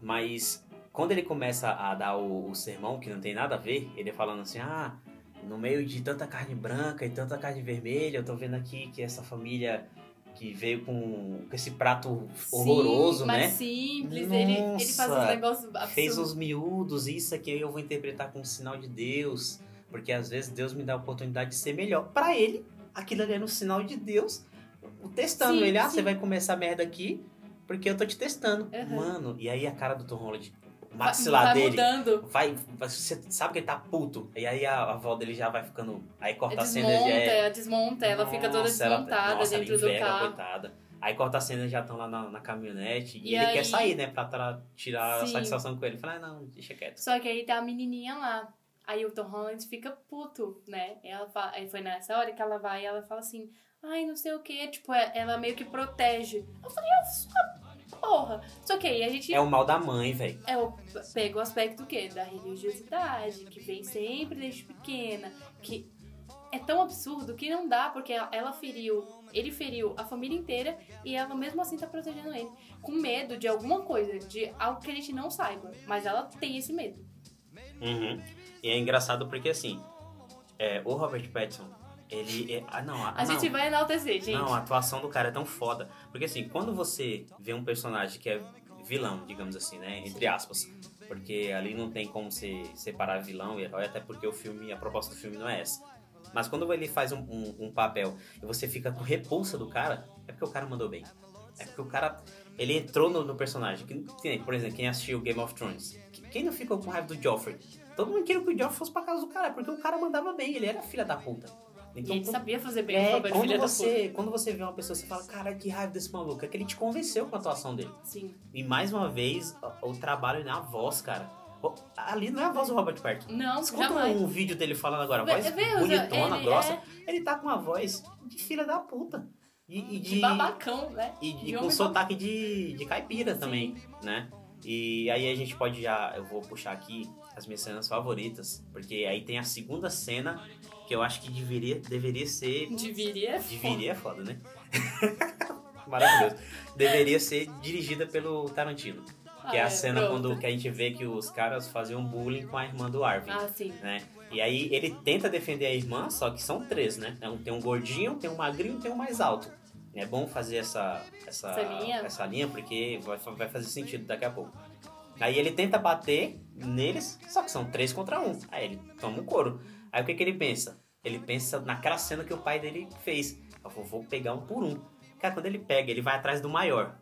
Mas quando ele começa a dar o, o sermão, que não tem nada a ver, ele falando assim: ah, no meio de tanta carne branca e tanta carne vermelha, eu tô vendo aqui que essa família que veio com, com esse prato horroroso, Sim, né? mais simples. Ele, ele faz Nossa, uns negócios absurdos. fez os miúdos, isso aqui eu vou interpretar como sinal de Deus, porque às vezes Deus me dá a oportunidade de ser melhor. Pra ele, aquilo ali era um sinal de Deus testando Sim, ele. Ah, sim. você vai comer essa merda aqui porque eu tô te testando. Uhum. Mano, e aí a cara do Tom Holland, o Vai- maxilar vai dele. mudando. Vai, você sabe que ele tá puto. E aí a, a avó dele já vai ficando. Aí corta a cena Desmonta, já é. ela desmonta, ela fica toda Nossa, ela- desmontada nossa, dentro do carro. coitada. Aí corta a cena já estão lá na, na caminhonete e, E ele aí- quer sair, né? Pra tirar a Sim. satisfação com ele. Fala, ah, não, deixa quieto. Só que aí tá a menininha lá. Aí o Tom Holland fica puto, né? Ela fala, aí foi nessa hora que ela vai e ela fala assim, ai, não sei o que, tipo, é- ela meio que protege. Eu falei, ah, sua porra. Só que aí a gente É o mal da mãe, velho. é, o, pega o aspecto o quê? Da religiosidade, que vem sempre desde pequena, que é tão absurdo que não dá, porque ela, feriu, ele feriu a família inteira e ela mesmo assim tá protegendo ele. Com medo de alguma coisa, de algo que a gente não saiba. Mas ela tem esse medo. Uhum. E é engraçado porque, assim, é, o Robert Pattinson, ele... É, ah, não, ah, A não. gente vai enaltecer, gente. Não, a atuação do cara é tão foda. Porque assim, quando você vê um personagem que é vilão, digamos assim, né? Entre aspas. Porque ali não tem como você separar vilão e herói, até porque o filme, a proposta do filme não é essa. Mas quando ele faz um, um- um papel e você fica com repulsa do cara, é porque o cara mandou bem. É porque o cara, ele entrou no, no personagem. Por exemplo, quem assistiu Game of Thrones, que- quem não ficou com raiva do Joffrey? Todo mundo queria que o Joffrey fosse pra casa do cara, porque o cara mandava bem, ele era filha da puta. E Então, ele quando- sabia fazer bem o é, Robert quando Filha da você, quando você vê uma pessoa, você fala, cara, que raiva desse maluco. É que ele te convenceu com a atuação dele. Sim. E mais uma vez, o, o trabalho na voz, cara. O- Ali não é a voz do Robert Pattinson. Não, Escuta jamais. um vídeo dele falando agora, a voz vê, bonitona, ele grossa. é- Ele tá com uma voz de filha da puta. E, e De, de, babacão, né? e, de e com sotaque de, de caipira Sim. também, né? E aí a gente pode já, eu vou puxar aqui as minhas cenas favoritas, porque aí tem a segunda cena que eu acho que deveria, deveria ser Deveria. Deveria é foda, né? [LAUGHS] Maravilhoso. Deveria ser dirigida pelo Tarantino. Que é Ah, a cena pronto. quando que a gente vê que os caras faziam bullying com a irmã do Arvin, Ah, sim. né? E aí ele tenta defender a irmã, só que são três, né? É um- Tem um gordinho, tem um magrinho e tem um mais alto. É bom fazer essa, essa, Essa linha? essa linha, porque vai, vai fazer sentido daqui a pouco. Aí ele tenta bater neles, só que são três contra um. Aí ele toma um couro. Aí o que, que ele pensa? Ele pensa naquela cena que o pai dele fez. Eu vou, vou pegar um por um. Cara, quando ele pega, ele vai atrás do maior.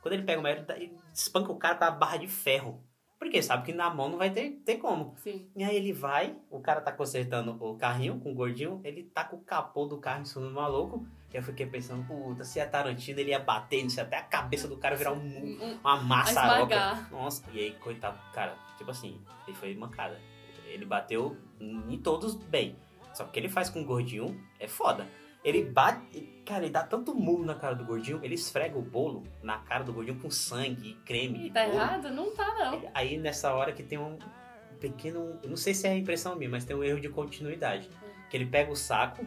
Quando ele pega o maior, ele, espanca o cara com a barra de ferro. Porque sabe que na mão não vai ter, ter como. Sim. E aí ele vai, o cara tá consertando o carrinho com o gordinho, ele tá com o capô do carro em cima do maluco. E eu fiquei pensando, puta, se é Tarantino, ele ia bater nisso até a cabeça do cara virar um, Um- uma maçaroca. esmagar. Nossa, e aí, coitado, cara, tipo assim, ele foi mancada. Ele bateu em todos bem. Só que o que ele faz com o gordinho é foda. Ele bate. Cara, ele dá tanto murro na cara do gordinho, ele esfrega o bolo na cara do gordinho com sangue e creme. E tá bolo. errado? Não tá, não. Aí nessa hora que tem um pequeno. Não sei se é a impressão minha, mas tem um erro de continuidade. Que ele pega o saco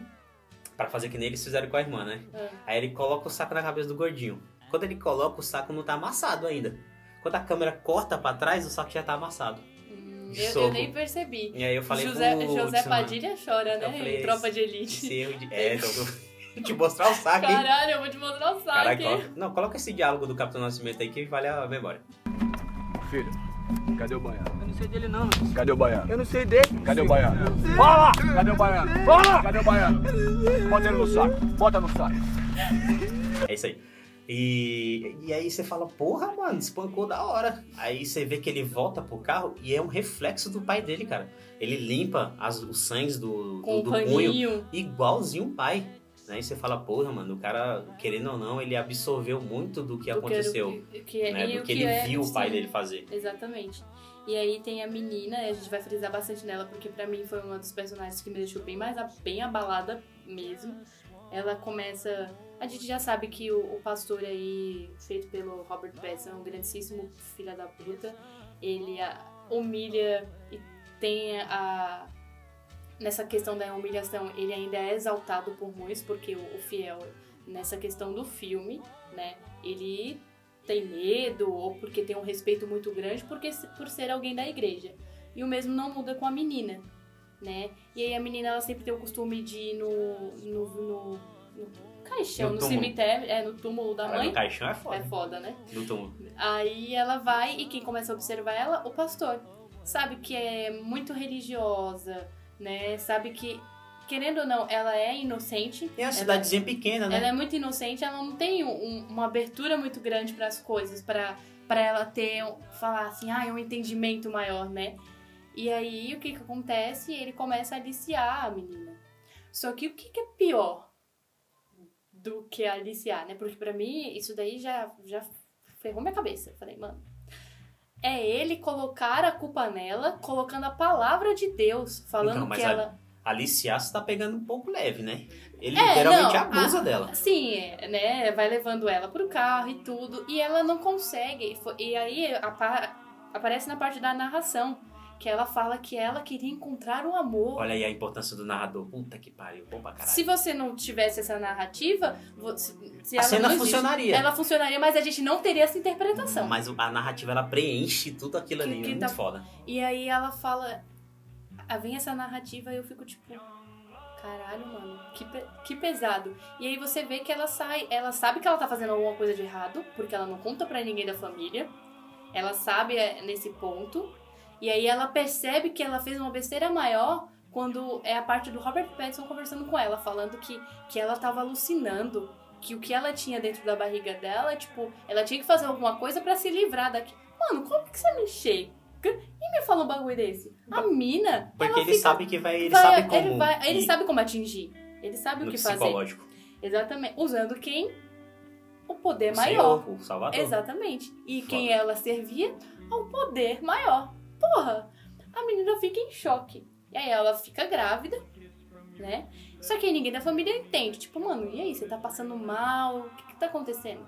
pra fazer que nem eles fizeram com a irmã, né? É. Aí ele coloca o saco na cabeça do gordinho. Quando ele coloca, o saco não tá amassado ainda. Quando a câmera corta pra trás, o saco já tá amassado. De eu, eu nem percebi. E aí eu falei José, José mano, Padilha chora, né? Falei, em Tropa de Elite. De. [LAUGHS] É, então, te mostrar o saco, hein? Caralho, eu vou te mostrar o hein? coloca- não, coloca esse diálogo do Capitão Nascimento aí que vale a memória. Filho, cadê o baiano? Eu não sei dele não. Cadê o baiano? Eu não sei dele. Cadê o baiano? Fala! Cadê o baiano? Fala! Cadê o baiano? Bota ele no saco. Bota no saco. É isso aí. E, e aí você fala, porra, mano, espancou da hora. Aí você vê que ele volta pro carro e é um reflexo do pai dele, cara. Ele limpa as, os sangues do, do, um do punho igualzinho o pai. Aí você fala, porra, mano, o cara, querendo ou não, ele absorveu muito do que do aconteceu. Que, que, é- né? e Do que ele é- viu o pai sim, dele fazer. Exatamente. E aí tem a menina, e a gente vai frisar bastante nela, porque pra mim foi uma dos personagens que me deixou bem mais bem abalada mesmo. Ela começa. A gente já sabe que o, o pastor aí, feito pelo Robert Pattinson, é um grandíssimo filho da puta. Ele a, humilha e tem a. Nessa questão da humilhação, ele ainda é exaltado por muitos, porque o, o fiel, nessa questão do filme, né, ele tem medo ou porque tem um respeito muito grande porque por ser alguém da igreja. E o mesmo não muda com a menina, né? E aí a menina ela sempre tem o costume de ir no no, no, no caixão, No no, cemitério, é no túmulo da Cara, mãe. no caixão é foda. É foda, né? No túmulo. Aí ela vai e quem começa a observar ela, o pastor. Sabe que é muito religiosa, né? Sabe que querendo ou não, ela é inocente. É uma ela- cidadezinha pequena, né? ela é muito inocente, ela não tem um- uma abertura muito grande para as coisas, para para ela ter falar assim, ah, um entendimento maior, né? E aí o que que acontece? Ele começa a aliciar a menina. Só que o que, que é pior do que aliciar, né? Porque pra mim isso daí já já ferrou minha cabeça. Eu Falei, mano, é ele colocar a culpa nela, colocando a palavra de Deus, falando Então, que a- ela Aliciar você tá pegando um pouco leve, né? Ele É, literalmente não, abusa a- dela. Sim, né? Vai levando ela pro carro e tudo. E ela não consegue. E aí apa- aparece na parte da narração. Que ela fala que ela queria encontrar um amor. Olha aí a importância do narrador. Puta que pariu, bom pra caralho. Se você não tivesse essa narrativa, se, se a ela cena não existe, funcionaria. Ela funcionaria, mas a gente não teria essa interpretação. Mas a narrativa ela preenche tudo aquilo Que- ali. que é muito tá- foda. E aí ela fala. ah, Vem essa narrativa e eu fico tipo. Caralho, mano, que, pe- que pesado. E aí você vê que ela sai. Ela sabe que ela tá fazendo alguma coisa de errado, porque ela não conta pra ninguém da família. Ela sabe é, nesse ponto. E aí ela percebe que ela fez uma besteira maior quando é a parte do Robert Pattinson conversando com ela, falando que, que ela tava alucinando. Que o que ela tinha dentro da barriga dela, tipo, ela tinha que fazer alguma coisa pra se livrar daqui. Mano, como que você me chega? E me fala um bagulho desse? A mina. Porque ele fica- sabe que vai. Ele vai- sabe como. Ele, vai- ele sabe como atingir. Ele sabe o que fazer. psicológico. Exatamente. Usando quem? O poder O maior. Senhor, o Salvador. Exatamente. E Foda. quem ela servia? Ao poder maior. Porra! A menina fica em choque. E aí ela fica grávida, né? Só que aí ninguém da família entende. Tipo, mano, e aí? Você tá passando mal? O que que tá acontecendo?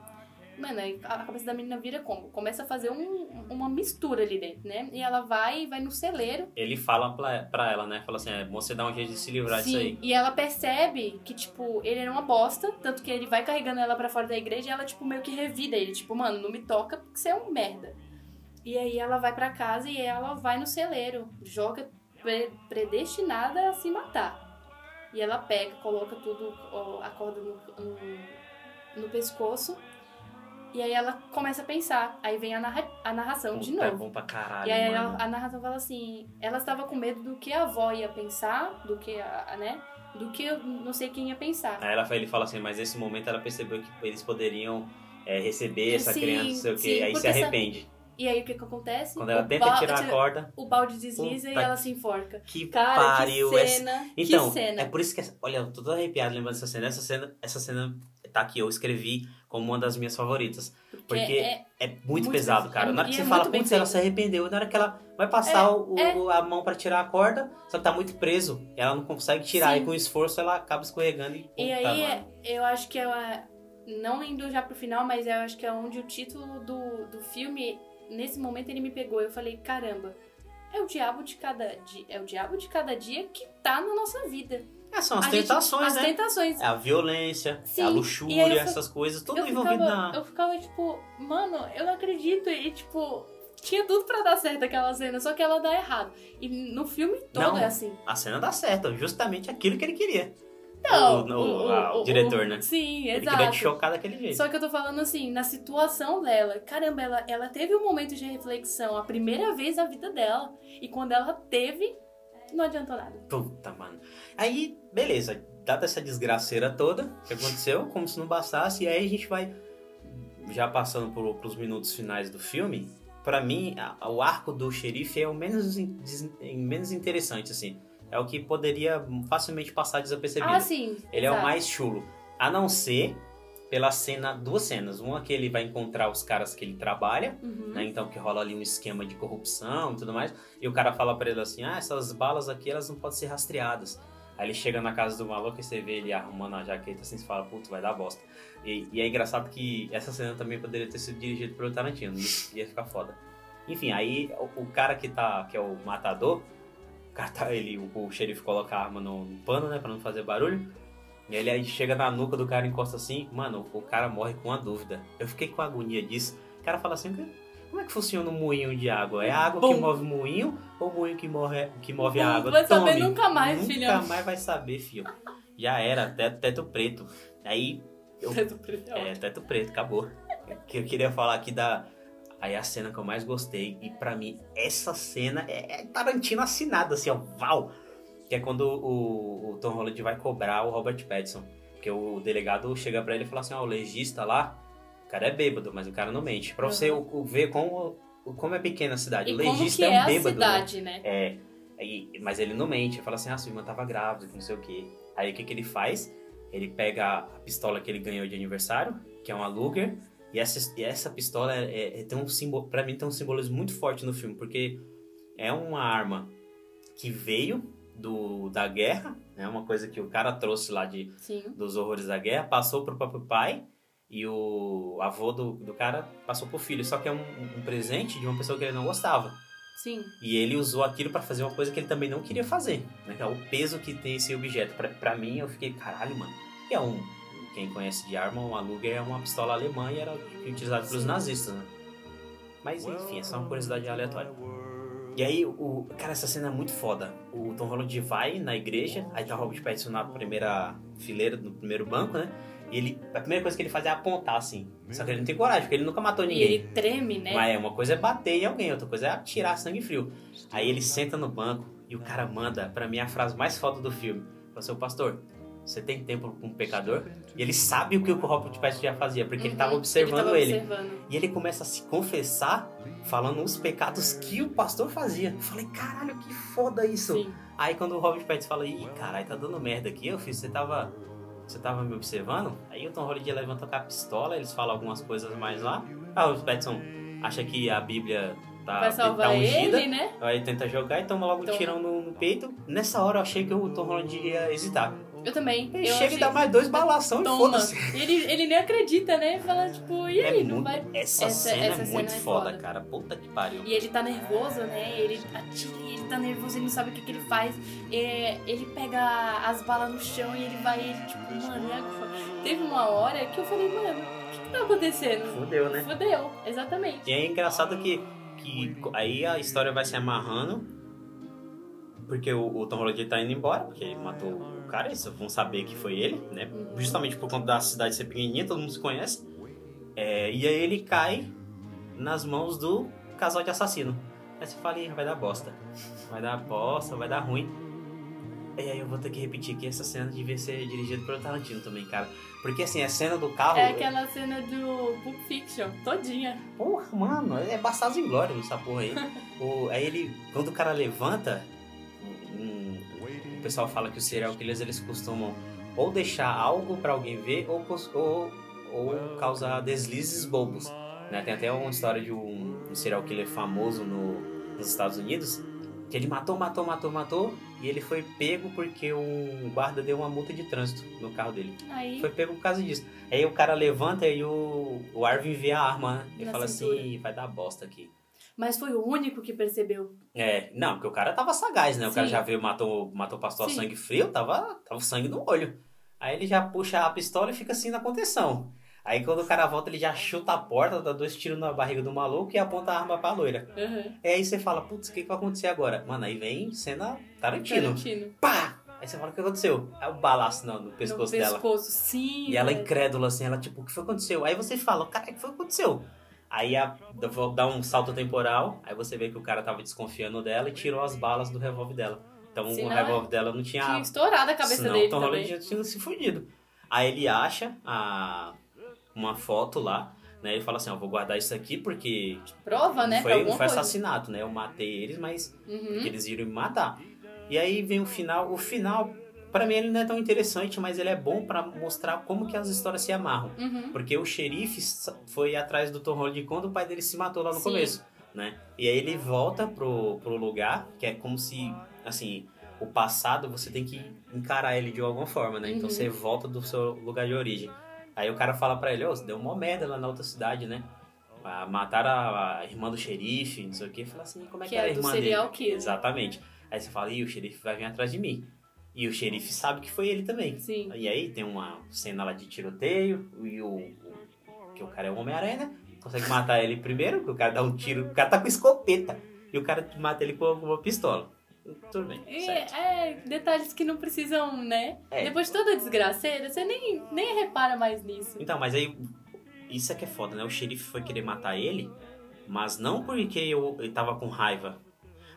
Mano, aí a cabeça da menina vira como? Começa a fazer um- uma mistura ali dentro, né? E ela vai vai no celeiro. Ele fala pra, pra ela, né? Fala assim: é, você dá um jeito de se livrar disso aí. e ela percebe que, tipo, ele era uma bosta, tanto que ele vai carregando ela pra fora da igreja e ela, tipo, meio que revida ele, tipo, mano, não me toca porque você é um merda. E aí ela vai pra casa e ela vai no celeiro, joga pre- predestinada a se matar. E ela pega, coloca tudo, a corda no, no, no pescoço, e aí ela começa a pensar. Aí vem a, narra- a narração de Puta, é novo. bom pra caralho. E aí mano. a, narração fala assim, ela estava com medo do que a avó ia pensar, do que a, né, do que eu não sei quem ia pensar. Aí ela, ele fala assim, mas nesse momento ela percebeu que eles poderiam é, receber essa Sim, criança, não sei o quê, aí se porque essa- arrepende. E aí o que que acontece? Quando ela O tenta tirar a corda, O balde desliza e Puta ela se enforca. que Cara, pariu. que essa- cena. Então, que cena. é por isso que, essa- olha, eu tô todo arrepiado lembrando dessa cena. Essa cena, essa cena tá aqui, eu escrevi como uma das minhas favoritas. Porque é, é muito, muito pesado, cara. É- Na hora e que é você fala, putz, ela se arrependeu. Na hora que ela vai passar É, o, o- a mão pra tirar a corda, só que tá muito preso. Ela não consegue tirar. Sim. E com esforço ela acaba escorregando e. E puta, aí, mano. eu acho que ela. Não indo já pro final, mas eu acho que é onde o título do, do filme, nesse momento, ele me pegou. Eu falei, caramba, é o diabo de cada dia. É o diabo de cada dia que tá na nossa vida. É, são as A gente- tentações, as né? tentações. É a violência, Sim, é a e aí luxúria, eu essas coisas, tudo eu envolvido ficava, na. eu ficava tipo, mano, eu não acredito. E tipo, tinha tudo pra dar certo aquela cena, só que ela dá errado. E no filme todo Não. é assim. A cena dá certo, justamente aquilo que ele queria. Não, o, o- a- o diretor, né? Sim, Ele exato. queria te chocar daquele jeito. Só que eu tô falando assim, na situação dela. Caramba, ela, ela teve um momento de reflexão, a primeira vez na vida dela. E quando ela teve, não adiantou nada. Puta, mano. Aí, beleza. Dada essa desgraceira toda que aconteceu, como se não bastasse, e aí a gente vai já passando pro, pros minutos finais do filme. Pra mim, a- o arco do xerife é o menos, in- des- menos interessante, assim. É o que poderia facilmente passar desapercebido. Ah, sim. Ele é o exato. mais chulo. A não ser pela cena, duas cenas. Uma que ele vai encontrar os caras que ele trabalha, Uhum. né? Então que rola ali um esquema de corrupção e tudo mais. E o cara fala pra ele assim: "Ah, essas balas aqui elas não podem ser rastreadas". Aí ele chega na casa do maluco e você vê ele arrumando a jaqueta assim, você fala: "Putz, vai dar bosta". E, e é engraçado que essa cena também poderia ter sido dirigida pelo Tarantino, ia ficar foda. Enfim, aí o, o cara que tá que é o matador, tá ele, o, o xerife coloca a arma no, no pano, né, para não fazer barulho. E ele aí chega na nuca do cara, encosta assim, mano, o cara morre com uma dúvida. Eu fiquei com agonia disso. O cara fala assim, como é que funciona um moinho de água? É a água que move o moinho ou o moinho que move, que move a Não água? vai saber Tome. nunca mais, nunca filhão. mais vai saber, filho. Já era, teto, teto preto. Aí, eu, Teto preto é é, teto preto, acabou. Que eu queria falar aqui da... Aí a cena que eu mais gostei, e pra mim, essa cena é, é Tarantino assinado, assim, ó, val! Que é quando o, o Tom Holland vai cobrar o Robert Pattinson. Porque o delegado chega pra ele e fala assim, ó, o legista lá, o cara é bêbado, mas o cara não mente. Pra você o- o- ver como, como é pequena a cidade. E o legista é é um a bêbado. né? cidade, né? É, aí, mas ele não mente, ele fala assim, ah, sua irmã tava grávida, não sei o quê. Aí o que, que ele faz? Ele pega a pistola que ele ganhou de aniversário, que é uma Luger, e essa, e essa pistola é, é- é- tem um símbolo, pra mim tem um simbolismo muito forte no filme, porque é uma arma que veio do, da guerra, né, uma coisa que o cara trouxe lá de, Sim. dos horrores da guerra, passou pro próprio pai, e o avô do, do cara passou pro filho, só que é um, um presente de uma pessoa que ele não gostava. Sim. E ele usou aquilo pra fazer uma coisa que ele também não queria fazer, né? Que é o peso que tem esse objeto. Pra mim, eu fiquei, caralho, mano. E é um. Quem conhece de arma, uma Luger é uma pistola alemã e era utilizada pelos nazistas, né? Mas enfim, é só uma curiosidade aleatória. E aí, o, cara, essa cena é muito foda. O Tom Holland vai na igreja, aí tá o Robert Pattinson na primeira fileira, no primeiro banco, né? E ele, a primeira coisa que ele faz é apontar, assim. Só que ele não tem coragem, porque ele nunca matou E ninguém. ele treme, né? Mas é, uma coisa é bater em alguém, outra coisa é atirar sangue frio. Aí ele senta no banco e o cara manda, pra mim, a frase mais foda do filme. Fala assim, "Ô, pastor, você tem tempo com um pecador? E ele sabe o que o Robert Pattinson já fazia, porque ele tava Uhum, observando ele. observando. E ele começa a se confessar, falando os pecados que o pastor fazia. Eu falei, caralho, que foda isso. Sim. Aí quando o Robert Pattinson fala, ih, caralho, tá dando merda aqui, eu fiz, você tava. Você tava me observando? Aí o Tom Holland levanta com a pistola, eles falam algumas coisas mais lá. Ah, o Robert Pattinson acha que a Bíblia tá, Vai tá salvar ungida. ele, né? Aí tenta jogar e toma logo um Toma. tirão no, no peito. Nessa hora eu achei que o Tom Holland ia hesitar. Eu também. Ele eu chega e dá mais dois balação e Toma. foda-se. Ele, ele nem acredita, né? Fala, tipo, e É aí, não muito- vai. Essa, Essa- cena essa é cena muito é foda, foda. cara. Puta que pariu. E ele tá nervoso, né? Ele atira, e ele tá nervoso, ele não sabe o que, que ele faz. É, ele pega as balas no chão e ele vai, ele, tipo, mano, e agora? Teve uma hora que eu falei, mano, o que, que tá acontecendo? Fudeu, né? Fudeu, exatamente. E é engraçado que, que aí a história vai se amarrando, porque o, o Tom Holland tá indo embora, porque ele matou o cara, eles vão saber que foi ele, né? Justamente por conta da cidade ser pequenininha, todo mundo se conhece. É, e aí ele cai nas mãos do casal de assassino. Aí você fala, "Ih, vai dar bosta. Vai dar bosta, vai dar ruim. E aí eu vou ter que repetir aqui, essa cena devia ser dirigida pelo Tarantino também, cara. Porque assim, a cena do carro. É aquela cena do Pulp Fiction, todinha. Porra, mano, é Bastardos Inglórios essa porra aí. [LAUGHS] o, aí ele, quando o cara levanta, o pessoal fala que os serial killers eles costumam ou deixar algo pra alguém ver ou, ou, ou causar deslizes bobos. Né? Tem até uma história de um, um serial killer famoso no, nos Estados Unidos que ele matou, matou, matou, matou e ele foi pego porque um guarda deu uma multa de trânsito no carro dele. Aí, Foi pego por causa disso. Aí o cara levanta e o, o Arvin vê a arma, né? Ele fala cintura. assim, vai dar bosta aqui. Mas foi o único que percebeu. É, não, porque o cara tava sagaz, né? O cara Sim. já veio, matou, matou o pastor a sangue frio, tava, tava sangue no olho. Aí ele já puxa a pistola e fica assim na contenção. Aí quando o cara volta, ele já chuta a porta, dá dois tiros na barriga do maluco e aponta a arma pra loira. Uhum. E aí você fala, putz, o que, que vai acontecer agora? Mano, aí vem cena Tarantino. Tarantino. Pá! Aí você fala, o que aconteceu? Aí o balaço no, no pescoço no dela. pescoço, sim. E ela velho. incrédula, assim, ela tipo, o que foi que aconteceu? Aí você fala, cara, o que foi que aconteceu? Aí a, dá um salto temporal, aí você vê que o cara tava desconfiando dela e tirou as balas do revólver dela. Então o revólver dela não tinha. Tinha estourado a cabeça senão dele o Tom também. Já tinha se fudido. Aí ele acha a, uma foto lá, né? Ele fala assim, ó, vou guardar isso aqui porque Prova, né? foi, foi assassinato, né? Eu matei eles, mas Uhum. porque eles iram me matar. E aí vem o final. O final, pra mim, ele não é tão interessante, mas ele é bom pra mostrar como que as histórias se amarram. Uhum. Porque o xerife foi atrás do Tom Holland quando o pai dele se matou lá no Sim. começo, né? E aí ele volta pro, pro lugar, que é como se, assim, o passado você tem que encarar ele de alguma forma, né? Então Uhum. você volta do seu lugar de origem. Aí o cara fala pra ele, ô, você deu uma merda lá na outra cidade, né? Ah, Mataram a, a irmã do xerife, não sei o que. Fala assim, como é que, Que é a do irmã serial dele? killer. Exatamente. Aí você fala, ih, o xerife vai vir atrás de mim. E o xerife sabe que foi ele também. Sim. E aí tem uma cena lá de tiroteio e o, que o cara é o Homem-Aranha, né? Consegue matar ele primeiro, que o cara dá um tiro, o cara tá com escopeta. E o cara mata ele com uma pistola. Tudo bem, E, é, detalhes que não precisam, né? É. Depois de toda a desgraceira, você nem, nem repara mais nisso. Então, mas aí, isso é que é foda, né? O xerife foi querer matar ele, mas não porque eu, ele tava com raiva,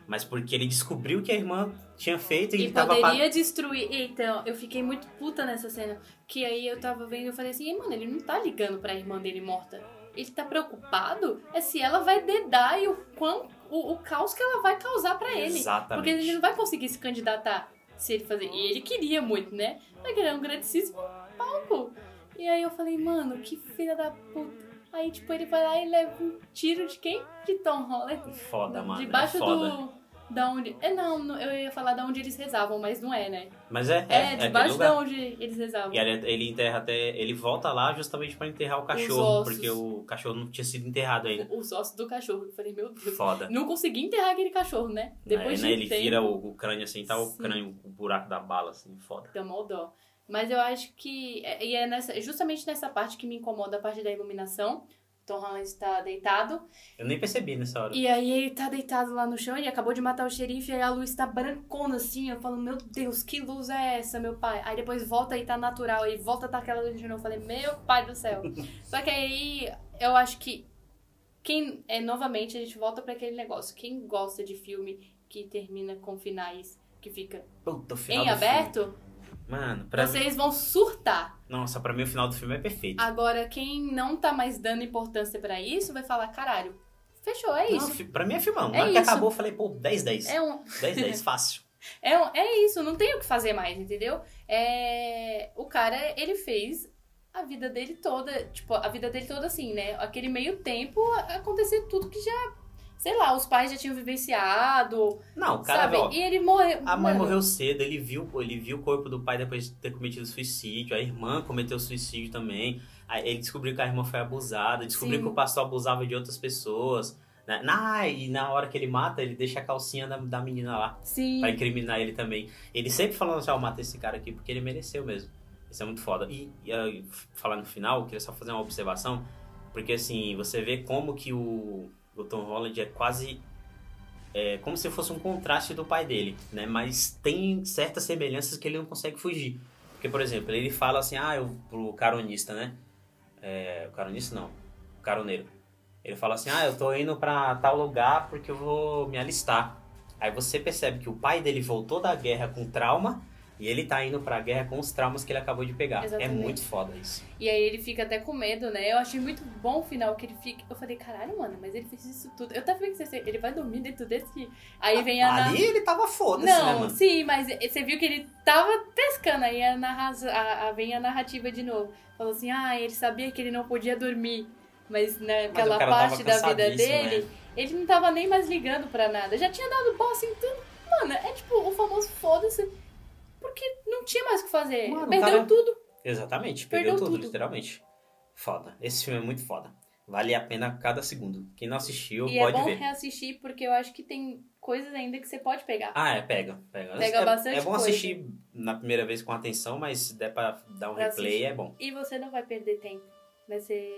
mas porque ele descobriu que a irmã tinha feito e, E ele tava... poderia destruir. Então, eu fiquei muito puta nessa cena. Que aí eu tava vendo e eu falei assim, "Ei, mano, ele não tá ligando pra irmã dele morta. Ele tá preocupado é se ela vai dedar e o quão. O, o caos que ela vai causar pra ele. Exatamente. Porque ele não vai conseguir se candidatar se ele fazer. E ele queria muito, né? Vai querer um grandíssimo palco. E aí eu falei, mano, que filha da puta. Aí, tipo, ele vai lá e leva um tiro de quem? De Tom Holland. Foda, mano, Debaixo é foda. do. Da onde. É, não, eu ia falar da onde eles rezavam, mas não é, né? Mas é, é, É, é debaixo da onde eles rezavam. E ele, ele enterra até. Ele volta lá justamente pra enterrar o cachorro, porque o cachorro não tinha sido enterrado ainda. Os ossos do cachorro. Eu falei, meu Deus. Foda. Não consegui enterrar aquele cachorro, né? Depois Aí, de né, ele tempo, vira o, o crânio assim, tá o Sim. crânio, o buraco da bala, assim, foda. Dá mó dó. Mas eu acho que. é- E é nessa, justamente nessa parte que me incomoda a parte da iluminação. Tom Holland está deitado. Eu nem percebi nessa hora. E aí ele tá deitado lá no chão, ele acabou de matar o xerife, aí a luz tá brancona assim. Eu falo, meu Deus, que luz é essa, meu pai? Aí depois volta e tá natural, aí volta a tá aquela luz de novo. Eu falei, meu pai do céu. [LAUGHS] Só que aí eu acho que quem. É, novamente, a gente volta pra aquele negócio. Quem gosta de filme que termina com finais que fica Puta, em aberto, filme. Mano, pra mim. vocês vão surtar. Nossa, pra mim o final do filme é perfeito. Agora, quem não tá mais dando importância pra isso vai falar, caralho, fechou, é Não, isso. fi- pra mim é filmão. Na É hora que acabou, eu falei, pô, 10, 10. É um, 10, 10, [LAUGHS] fácil. É, um- é isso, não tem o que fazer mais, entendeu? É, o cara, ele fez a vida dele toda, tipo, a vida dele toda assim, né? Aquele meio tempo acontecer tudo que já, sei lá, os pais já tinham vivenciado, Não, o cara, sabe? ó, e ele morreu. a mãe morreu cedo, ele viu, ele viu o corpo do pai depois de ter cometido suicídio, a irmã cometeu suicídio também. Aí ele descobriu que a irmã foi abusada, descobriu Sim. que o pastor abusava de outras pessoas. Né? Na, e na hora que ele mata, ele deixa a calcinha da, da menina lá. Sim. Pra incriminar ele também. Ele sempre falando assim, ó, eu matei esse cara aqui porque ele mereceu mesmo. Isso é muito foda. E, e aí, falar no final, eu queria só fazer uma observação. Porque assim, você vê como que o, o Tom Holland é quase. É como se fosse um contraste do pai dele, né? Mas tem certas semelhanças que ele não consegue fugir. Porque, por exemplo, ele fala assim, ah, eu, pro caronista, né? É, o caronista não, o caroneiro. Ele fala assim, ah, eu tô indo pra tal lugar porque eu vou me alistar. Aí você percebe que o pai dele voltou da guerra com trauma E ele tá indo pra guerra com os traumas que ele acabou de pegar. Exatamente. É muito foda isso. E aí ele fica até com medo, né? Eu achei muito bom o final que ele fica. Eu falei, caralho, mano, mas ele fez isso tudo. Eu tava pensando, ele vai dormir dentro desse. Aí vem a. na- Ali ele tava foda-se, né, Não, mano? sim, mas você viu que ele tava pescando, aí a narra... a, a- vem a narrativa de novo. Falou assim, ah, ele sabia que ele não podia dormir, mas naquela cara parte da vida né? dele, ele não tava nem mais ligando pra nada. Já tinha dado bosta em tudo. Mano, é tipo o famoso foda-se, porque não tinha mais o que fazer. Mano, Perdeu cara- tudo. Exatamente, perdeu, Perdeu tudo, tudo. literalmente. Foda. Esse filme é muito foda. Vale a pena cada segundo. Quem não assistiu, E é pode bom ver. reassistir, porque eu acho que tem coisas ainda que você pode pegar. Ah, é, pega. Pega, Pega é, bastante É bom coisa. assistir na primeira vez com atenção, mas se der pra dar um Pra replay, assistir. é bom. E você não vai perder tempo. Vai ser.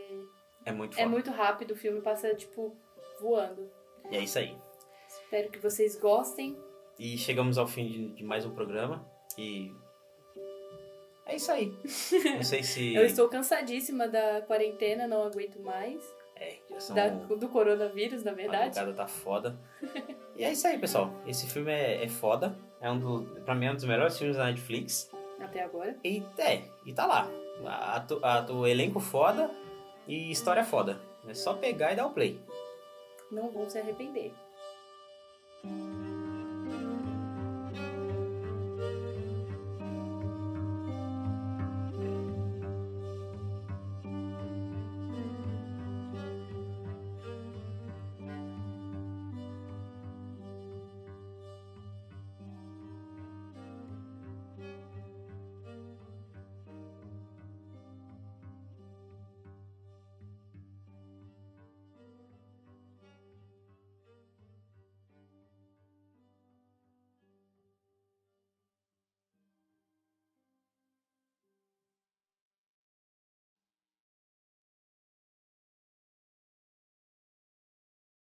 É muito É foda. muito rápido, o filme passa, tipo, voando. E é isso aí. Espero que vocês gostem. E chegamos ao fim de mais um programa. E. É isso aí. [LAUGHS] Não sei se. Eu estou cansadíssima da quarentena, não aguento mais. É, já são. Da- do coronavírus, na A verdade. madrugada tá foda. [LAUGHS] E é isso aí, pessoal. Esse filme é, é foda. É um do, pra mim é um dos melhores filmes da Netflix. Até agora. E é, e tá lá. A, atu- a- o elenco foda e história foda. É só pegar e dar o play. Não vão se arrepender.